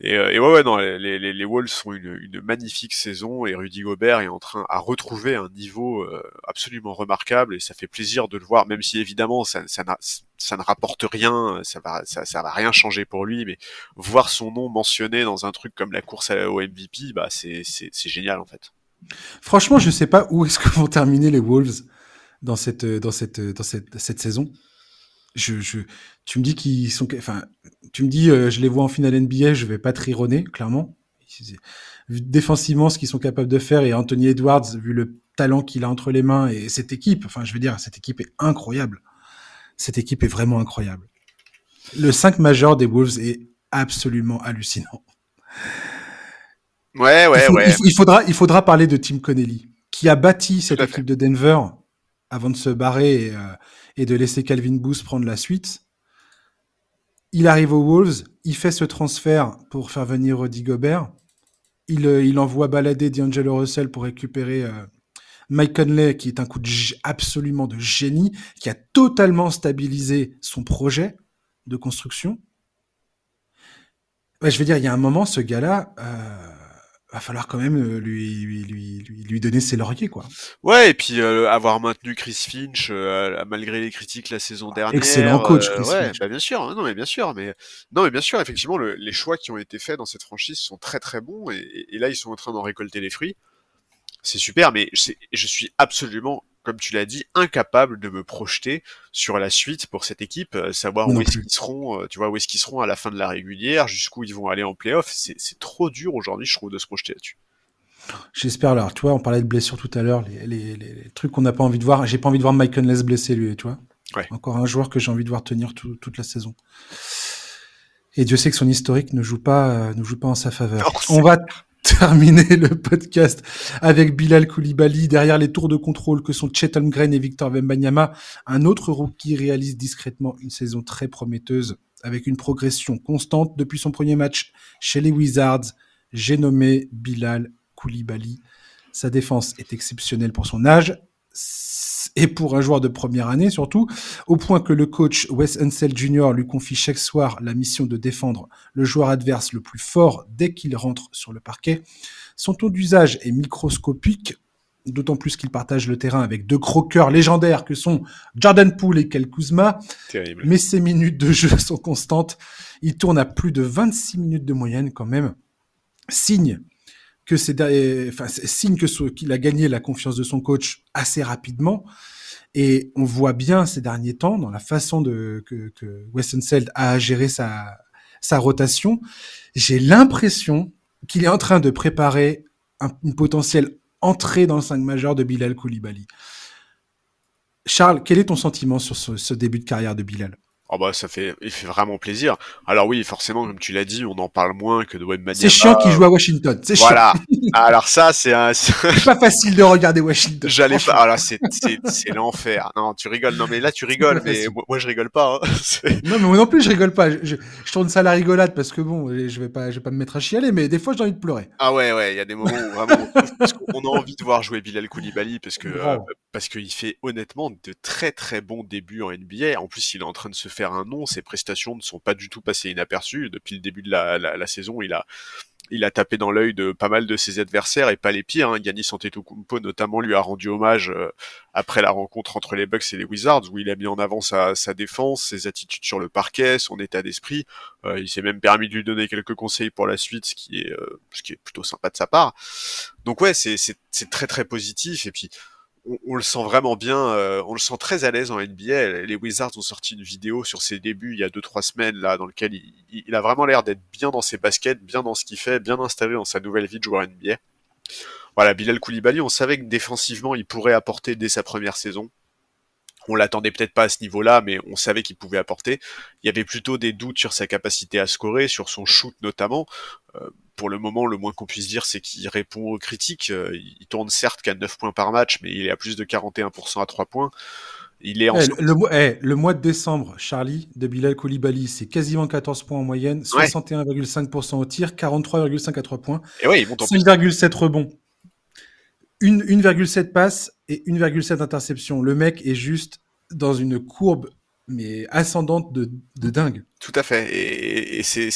Et, euh, et, ouais, non, les, Wolves sont une, magnifique saison et Rudy Gobert est en train à retrouver un niveau euh, absolument remarquable et ça fait plaisir de le voir, même si évidemment ça, ne rapporte rien, ça va, va rien changer pour lui, mais voir son nom mentionné dans un truc comme la course au MVP, bah c'est, génial en fait. Franchement, je sais pas où est-ce que vont terminer les Wolves dans cette saison je, je, tu me dis qu'ils sont, enfin, tu me dis, euh, je les vois en finale NBA, je vais pas trironner, clairement. Défensivement, ce qu'ils sont capables de faire et Anthony Edwards, vu le talent qu'il a entre les mains et cette équipe, enfin, je veux dire, cette équipe est incroyable. Cette équipe est vraiment incroyable. Le 5 majeur des Wolves est absolument hallucinant. Ouais, ouais, ouais. Il, faudra, il faudra parler de Tim Connelly, qui a bâti cette équipe de Denver avant de se barrer et, euh, et de laisser Calvin Booth prendre la suite. Il arrive aux Wolves, il fait ce transfert pour faire venir Rudy Gobert. Il, euh, envoie balader D'Angelo Russell pour récupérer euh, Mike Conley, qui est un coup de absolument de génie, qui a totalement stabilisé son projet de construction. je veux dire, il y a un moment, ce gars-là, euh, va falloir quand même euh, lui, lui, lui, lui donner ses lauriers, quoi. Ouais, et puis euh, avoir maintenu Chris Finch euh, malgré les critiques la saison dernière. Excellent coach, Chris ouais, Finch. Bah, bien sûr, hein, non mais bien sûr, mais non mais bien sûr, effectivement, le, les choix qui ont été faits dans cette franchise sont très très bons et, et là ils sont en train d'en récolter les fruits. C'est super, mais je suis absolument comme tu l'as dit, incapable de me projeter sur la suite pour cette équipe, euh, savoir où est-ce qu'ils seront, euh, tu vois, où est-ce qu'ils seront à la fin de la régulière, jusqu'où ils vont aller en playoff. C'est trop dur aujourd'hui, je trouve, de se projeter là-dessus. J'espère. Alors, tu vois, on parlait de blessures tout à l'heure, les, trucs qu'on n'a pas envie de voir. J'ai pas envie de voir Mike Conless blessé, lui, tu vois. Encore un joueur que j'ai envie de voir tenir toute la saison. Et Dieu sait que son historique ne joue pas, euh, ne joue pas en sa faveur. Oh, on va terminer le podcast avec Bilal Koulibaly derrière les tours de contrôle que sont Chet Holmgren et Victor Wembanyama. Un autre rookie réalise discrètement une saison très prometteuse avec une progression constante depuis son premier match chez les Wizards. J'ai nommé Bilal Koulibaly. Sa défense est exceptionnelle pour son âge et pour un joueur de première année surtout, au point que le coach Wes Unseld Jr. lui confie chaque soir la mission de défendre le joueur adverse le plus fort dès qu'il rentre sur le parquet. Son taux d'usage est microscopique, d'autant plus qu'il partage le terrain avec deux croqueurs légendaires que sont Jordan Poole et Kel Kuzma. Mais ses minutes de jeu sont constantes. Il tourne à plus de 26 minutes de moyenne quand même. Signe que c'est enfin, signe que qu'il a gagné la confiance de son coach assez rapidement. Et on voit bien ces derniers temps dans la façon de que, que a géré sa sa rotation. J'ai l'impression qu'il est en train de préparer un, une potentielle entrée dans le 5 majeur de Bilal Koulibaly. Charles, quel est ton sentiment sur ce, ce début de carrière de Bilal? Oh bah ça fait, il fait vraiment plaisir. Alors oui, forcément, comme tu l'as dit, on en parle moins que de Webmania. C'est chiant qu'il joue à Washington. C'est voilà. Alors ça, c'est un. C'est pas facile de regarder Washington. J'allais pas. Alors c'est c'est l'enfer. Non, tu rigoles. Non mais là tu rigoles, mais moi, je rigole pas. Hein. Non mais moi non plus je rigole pas. Je, je, tourne ça à la rigolade parce que bon, je vais pas, je vais pas me mettre à chialer, mais des fois j'ai envie de pleurer. Ah ouais ouais, il y a des moments où vraiment on a envie de voir jouer Bilal Koulibaly parce que euh, parce qu'il fait honnêtement de très très bons débuts en NBA. En plus, il est en train de se faire un nom. Ses prestations ne sont pas du tout passées inaperçues. Depuis le début de la, la, saison, il a, il a tapé dans l'œil de pas mal de ses adversaires et pas les pires. Hein. Giannis Antetokounmpo notamment lui a rendu hommage euh, après la rencontre entre les Bucks et les Wizards où il a mis en avant sa, sa défense, ses attitudes sur le parquet, son état d'esprit. Euh, il s'est même permis de lui donner quelques conseils pour la suite, ce qui est, euh, ce qui est plutôt sympa de sa part. Donc ouais, c'est très très positif et puis on, le sent vraiment bien, euh, on le sent très à l'aise en NBA. Les Wizards ont sorti une vidéo sur ses débuts il y a deux trois semaines là, dans lequel il, a vraiment l'air d'être bien dans ses baskets, bien dans ce qu'il fait, bien installé dans sa nouvelle vie de joueur NBA. Voilà, Bilal Koulibaly, on savait que défensivement il pourrait apporter dès sa première saison. On l'attendait peut-être pas à ce niveau-là, mais on savait qu'il pouvait apporter. Il y avait plutôt des doutes sur sa capacité à scorer, sur son shoot notamment. Euh, pour le moment, le moins qu'on puisse dire, c'est qu'il répond aux critiques. Euh, il tourne certes qu'à 9 points par match, mais il est à plus de 41% à 3 points. Il est en... Eh, le, mois, eh, le, mois de décembre, Charlie, de Bilal Koulibaly, c'est quasiment 14 points en moyenne, 61,5% au tir, 43,5 à 3 points, et ouais, 5,7 rebonds, 1,7 passes et 1,7 interceptions. Le mec est juste dans une courbe mais ascendante de, de dingue. Tout à fait. Et, c'est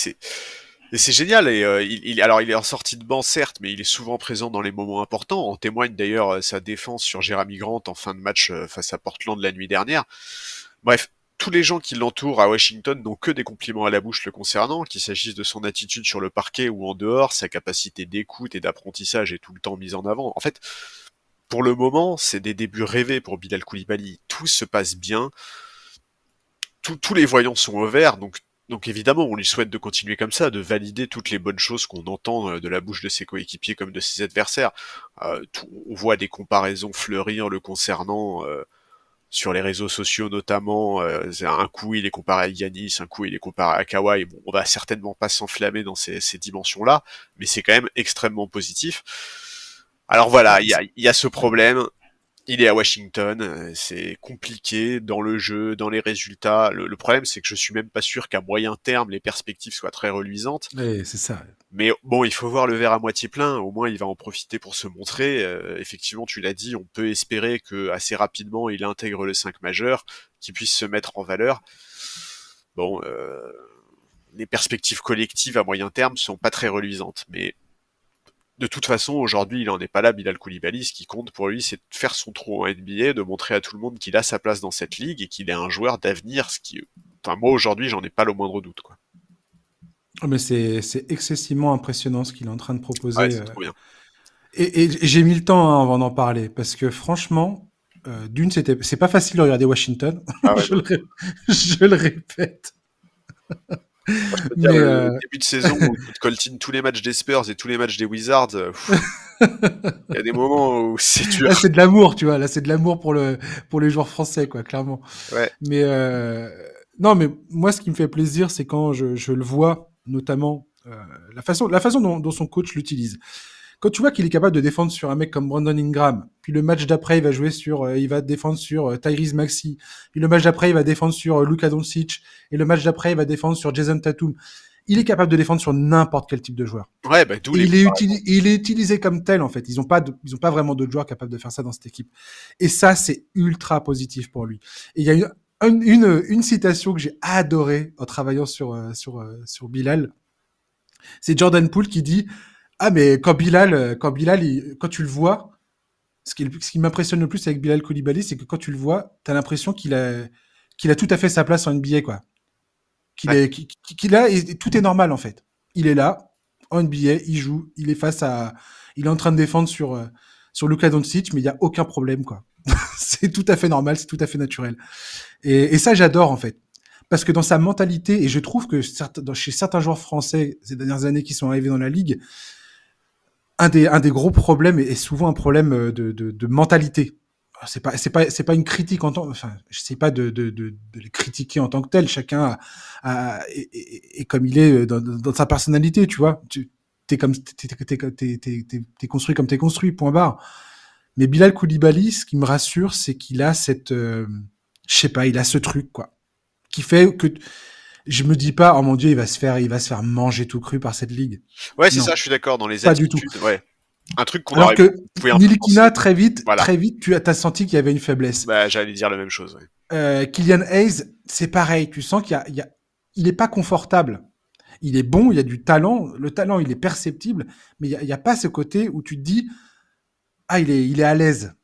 c'est génial. Et euh, il, alors, il est en sortie de banc, certes, mais il est souvent présent dans les moments importants. En témoigne d'ailleurs euh, sa défense sur Jeremy Grant en fin de match euh, face à Portland la nuit dernière. Bref, tous les gens qui l'entourent à Washington n'ont que des compliments à la bouche le concernant, qu'il s'agisse de son attitude sur le parquet ou en dehors, sa capacité d'écoute et d'apprentissage est tout le temps mise en avant. En fait, pour le moment, c'est des débuts rêvés pour Bilal Koulibaly. Tout se passe bien. tous les voyants sont au vert, donc donc évidemment, on lui souhaite de continuer comme ça, de valider toutes les bonnes choses qu'on entend euh, de la bouche de ses coéquipiers comme de ses adversaires. Euh, on voit des comparaisons fleurir le concernant euh, sur les réseaux sociaux notamment. un coup il est comparé à Yanis, un coup il est comparé à Kawhi. Bon, on va certainement pas s'enflammer dans ces, dimensions-là, mais c'est quand même extrêmement positif. Alors voilà, il y a ce problème il est à Washington, euh, c'est compliqué dans le jeu, dans les résultats. Le, problème, c'est que je suis même pas sûr qu'à moyen terme, les perspectives soient très reluisantes. Oui, c'est ça. Mais bon, il faut voir le verre à moitié plein. Au moins, il va en profiter pour se montrer. Euh, effectivement, tu l'as dit, on peut espérer que assez rapidement, il intègre le 5 majeur, qu'il puisse se mettre en valeur. Bon, euh, les perspectives collectives à moyen terme sont pas très reluisantes, mais de toute façon, aujourd'hui, il en est pas là, Bilal Koulibaly. Ce qui compte pour lui, c'est de faire son trou en NBA, de montrer à tout le monde qu'il a sa place dans cette ligue et qu'il est un joueur d'avenir. Ce qui, enfin, moi aujourd'hui, j'en ai pas le moindre doute, quoi. Ah, mais c'est, excessivement impressionnant ce qu'il est en train de proposer. Ouais, euh. trop bien. Et, j'ai mis le temps hein, avant d'en parler parce que franchement, euh, d'une, c'était, c'est pas facile de regarder Washington. Ah je, le, je le répète. dire, le euh, début de saison où tu te coltines tous les matchs des Spurs et tous les matchs des Wizards, euh, il y a des moments où c'est dur. Là, c'est de l'amour, tu vois. Là, c'est de l'amour pour le pour les joueurs français, quoi, clairement. Ouais. Mais euh... non, mais moi, ce qui me fait plaisir, c'est quand je, je le vois, notamment euh, la façon la façon dont, dont son coach l'utilise. Quand tu vois qu'il est capable de défendre sur un mec comme Brandon Ingram, puis le match d'après il va jouer sur, euh, il va défendre sur euh, Tyrese Maxi, puis le match d'après il va défendre sur euh, Luka Doncic, et le match d'après il va défendre sur Jason Tatum. Il est capable de défendre sur n'importe quel type de joueur. Ouais, bah, les il, est utili- il est utilisé comme tel en fait. Ils ont pas, de- ils ont pas vraiment d'autres joueurs capables de faire ça dans cette équipe. Et ça, c'est ultra positif pour lui. Et il y a une, une, une, une citation que j'ai adorée en travaillant sur euh, sur euh, sur Bilal. C'est Jordan Poole qui dit ah mais quand Bilal, euh, quand Bilal, il- quand tu le vois, ce qui, ce qui m'impressionne le plus avec Bilal Koulibaly, c'est que quand tu le vois, t'as l'impression qu'il a qu'il a tout à fait sa place en NBA quoi. Qu'il Ouais. est, qu'il a et tout est normal en fait. Il est là en NBA, il joue, il est face à, il est en train de défendre sur euh, sur Luka Doncic, mais il y a aucun problème quoi. c'est tout à fait normal, c'est tout à fait naturel. Et, et ça j'adore en fait. Parce que dans sa mentalité, et je trouve que certains, chez certains joueurs français ces dernières années qui sont arrivés dans la ligue, un des, un des gros problèmes est souvent un problème euh, de, de, de mentalité. C'est pas, c'est pas, c'est pas une critique en tant, enfin, je sais pas de, de, de, de les critiquer en tant que tel. Chacun a, a- est, est- comme il est dans, dans sa personnalité, tu vois. Tu, t'es comme, t'es, t'es, t'es- t'es construit comme t'es construit, point barre. Mais Bilal Koulibaly, ce qui me rassure, c'est qu'il a cette, euh, je sais pas, il a ce truc, quoi, qui fait que je me dis pas, oh mon dieu, il va se faire, il va se faire manger tout cru par cette ligue. Ouais, c'est ça, je suis d'accord dans les Pas du attitudes. Ouais. Un truc qu'on Alors que Nilikina, très vite, Voilà. très vite, tu as, senti qu'il y avait une faiblesse. Bah, j'allais dire la même chose. ouais. Euh, Kylian Hayes, c'est pareil. Tu sens qu'il y a, il y a, il est pas confortable. Il est bon, il y a du talent. Le talent, il est perceptible, mais il y a, pas ce côté où tu te dis, ah, il est, il est à l'aise.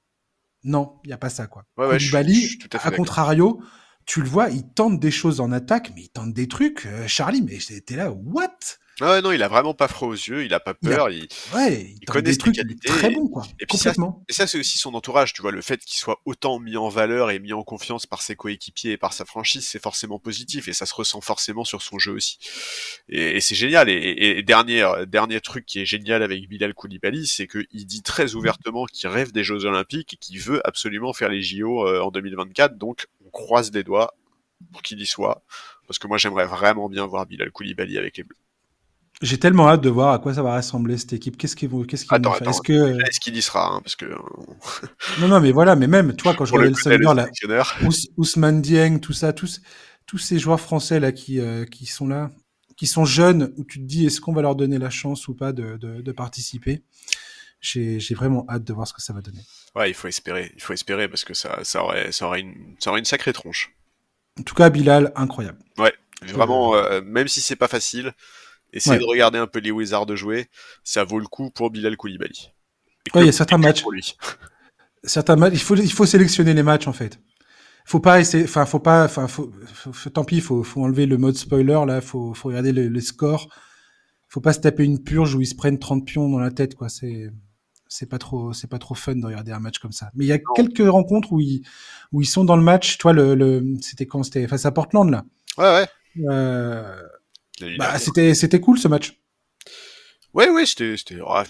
Non, il y a pas ça, quoi. Ouais, ouais, tout à à contrario, tu le vois, il tente des choses en attaque, mais il tente des trucs. Euh, Charlie, mais t'es là, what? Ah Ouais, non, il a vraiment pas froid aux yeux, il a pas Il a- peur. il- connaît des ses trucs, qualités très et- bon, quoi. et puis ça, Complètement. Et ça, c'est aussi son entourage, tu vois, le fait qu'il soit autant mis en valeur et mis en confiance par ses coéquipiers et par sa franchise, c'est forcément positif et ça se ressent forcément sur son jeu aussi. Et, et c'est génial. Et, et- et dernier, euh, dernier truc qui est génial avec Bilal Koulibaly, c'est qu'il dit très ouvertement qu'il rêve des Jeux Olympiques et qu'il veut absolument faire les JO euh, en 2024. Donc, on croise les doigts pour qu'il y soit. Parce que moi, j'aimerais vraiment bien voir Bilal Koulibaly avec les Bleus. J'ai tellement hâte de voir à quoi ça va ressembler cette équipe. Qu'est-ce qu'ils vont, qu'est-ce qu'ils vont faire? Est-ce que Est-ce qu'il y sera hein, Parce que euh, non, non, mais voilà, mais même toi quand je pour le là. Ous- Ousmane Dieng, tout ça, tous, tous ces joueurs français là qui, euh, qui sont là, qui sont jeunes, où tu te dis est-ce qu'on va leur donner la chance ou pas de, de, de participer? J'ai, j'ai vraiment hâte de voir ce que ça va donner. Ouais, il faut espérer, il faut espérer parce que ça, ça aurait, ça aurait une, ça aurait une sacrée tronche. En tout cas, Bilal, incroyable. Vraiment, euh, même si c'est pas facile, essayer Ouais. de regarder un peu les Wizards de jouer, ça vaut le coup pour Bilal Koulibaly. Ouais, il y a certains matchs. Pour lui. Certains matchs, il faut, il faut sélectionner les matchs en fait. Faut pas essayer, enfin, faut pas, enfin, faut, tant pis, faut, faut enlever le mode spoiler là, faut, faut regarder le, le score. Faut pas se taper une purge où ils se prennent 30 pions dans la tête, quoi. C'est, c'est pas trop, c'est pas trop fun de regarder un match comme ça. Mais il y a quelques rencontres où ils, où ils sont dans le match. Toi, le, le c'était quand? C'était face à Portland là. Ouais, ouais. Euh, bah, c'était, c'était cool ce match. ouais, ouais, c'était, c'était, ouais,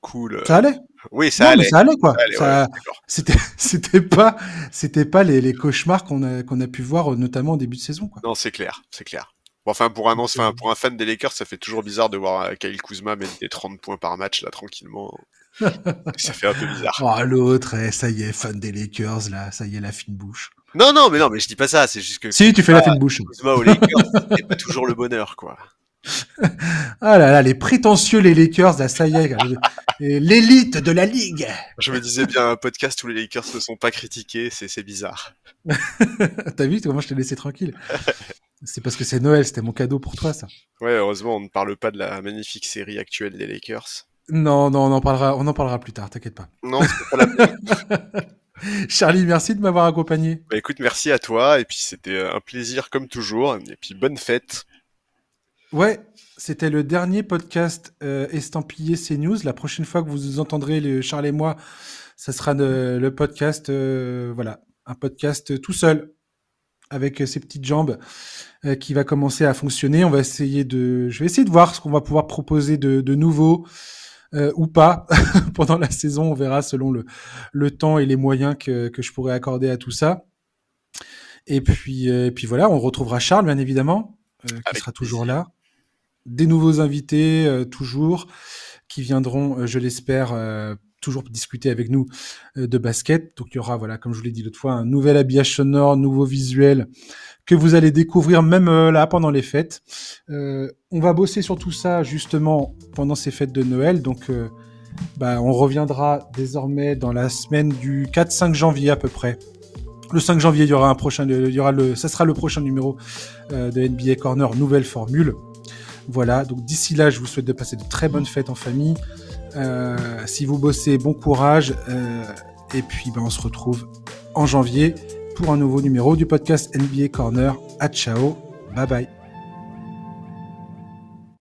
cool. Ça allait. Oui, ça Non, allait. mais ça allait quoi. Ça ouais, c'était, c'était pas, c'était pas les, les cauchemars qu'on a, qu'on a pu voir, euh, notamment au début de saison, quoi. Non, c'est clair, c'est clair. Bon, enfin, pour un, enfin, pour un fan des Lakers, ça fait toujours bizarre de voir euh, Kyle Kuzma mettre des 30 points par match, là, tranquillement. ça fait un peu bizarre. Oh, l'autre, eh, ça y est, fan des Lakers, là, ça y est, la fine bouche. Non, non, mais non, mais je dis pas ça, c'est juste que Si, tu fais la fine bouche. Kuzma aux Lakers, c'est pas toujours le bonheur, quoi. Ah là là, les prétentieux, les Lakers, là, ça y est, l'élite de la ligue. Je me disais bien, un podcast où les Lakers ne sont pas critiqués, c'est, c'est bizarre. T'as vu comment je t'ai laissé tranquille? C'est parce que c'est Noël, c'était mon cadeau pour toi, ça. Ouais, heureusement, on ne parle pas de la magnifique série actuelle des Lakers. Non, non, on en parlera, on en parlera plus tard, t'inquiète pas. Non, c'est pas la peine. Charlie, merci de m'avoir accompagné. Bah écoute, merci à toi, et puis c'était un plaisir comme toujours, et puis bonne fête. Ouais, c'était le dernier podcast euh, estampillé CNews. La prochaine fois que vous entendrez le Charles et moi, ça sera le, le podcast, euh, voilà, un podcast tout seul. avec ses petites jambes qui va commencer à fonctionner. On va essayer de, je vais essayer de voir ce qu'on va pouvoir proposer de, de nouveau ou pas pendant la saison. On verra selon le, le temps et les moyens que, que je pourrais accorder à tout ça. Et puis, et puis voilà, on retrouvera Charles bien évidemment, qui sera toujours là. Des nouveaux invités toujours qui viendront, je l'espère, toujours discuter avec nous euh, de basket. Donc il y aura, voilà, comme je vous l'ai dit l'autre fois, un nouvel habillage sonore, nouveau visuel que vous allez découvrir même euh, là pendant les fêtes. Euh, on va bosser sur tout ça justement pendant ces fêtes de Noël. Donc bah, on reviendra désormais dans la semaine du 4-5 janvier à peu près. Le 5 janvier, il y aura un prochain, il y aura le, ça sera le prochain numéro de NBA Corner, nouvelle formule. Voilà, donc d'ici là, je vous souhaite de passer de très bonnes fêtes en famille. Euh, si vous bossez, bon courage. Euh, et puis, ben, on se retrouve en janvier pour un nouveau numéro du podcast NBA Corner. À ciao. Bye bye.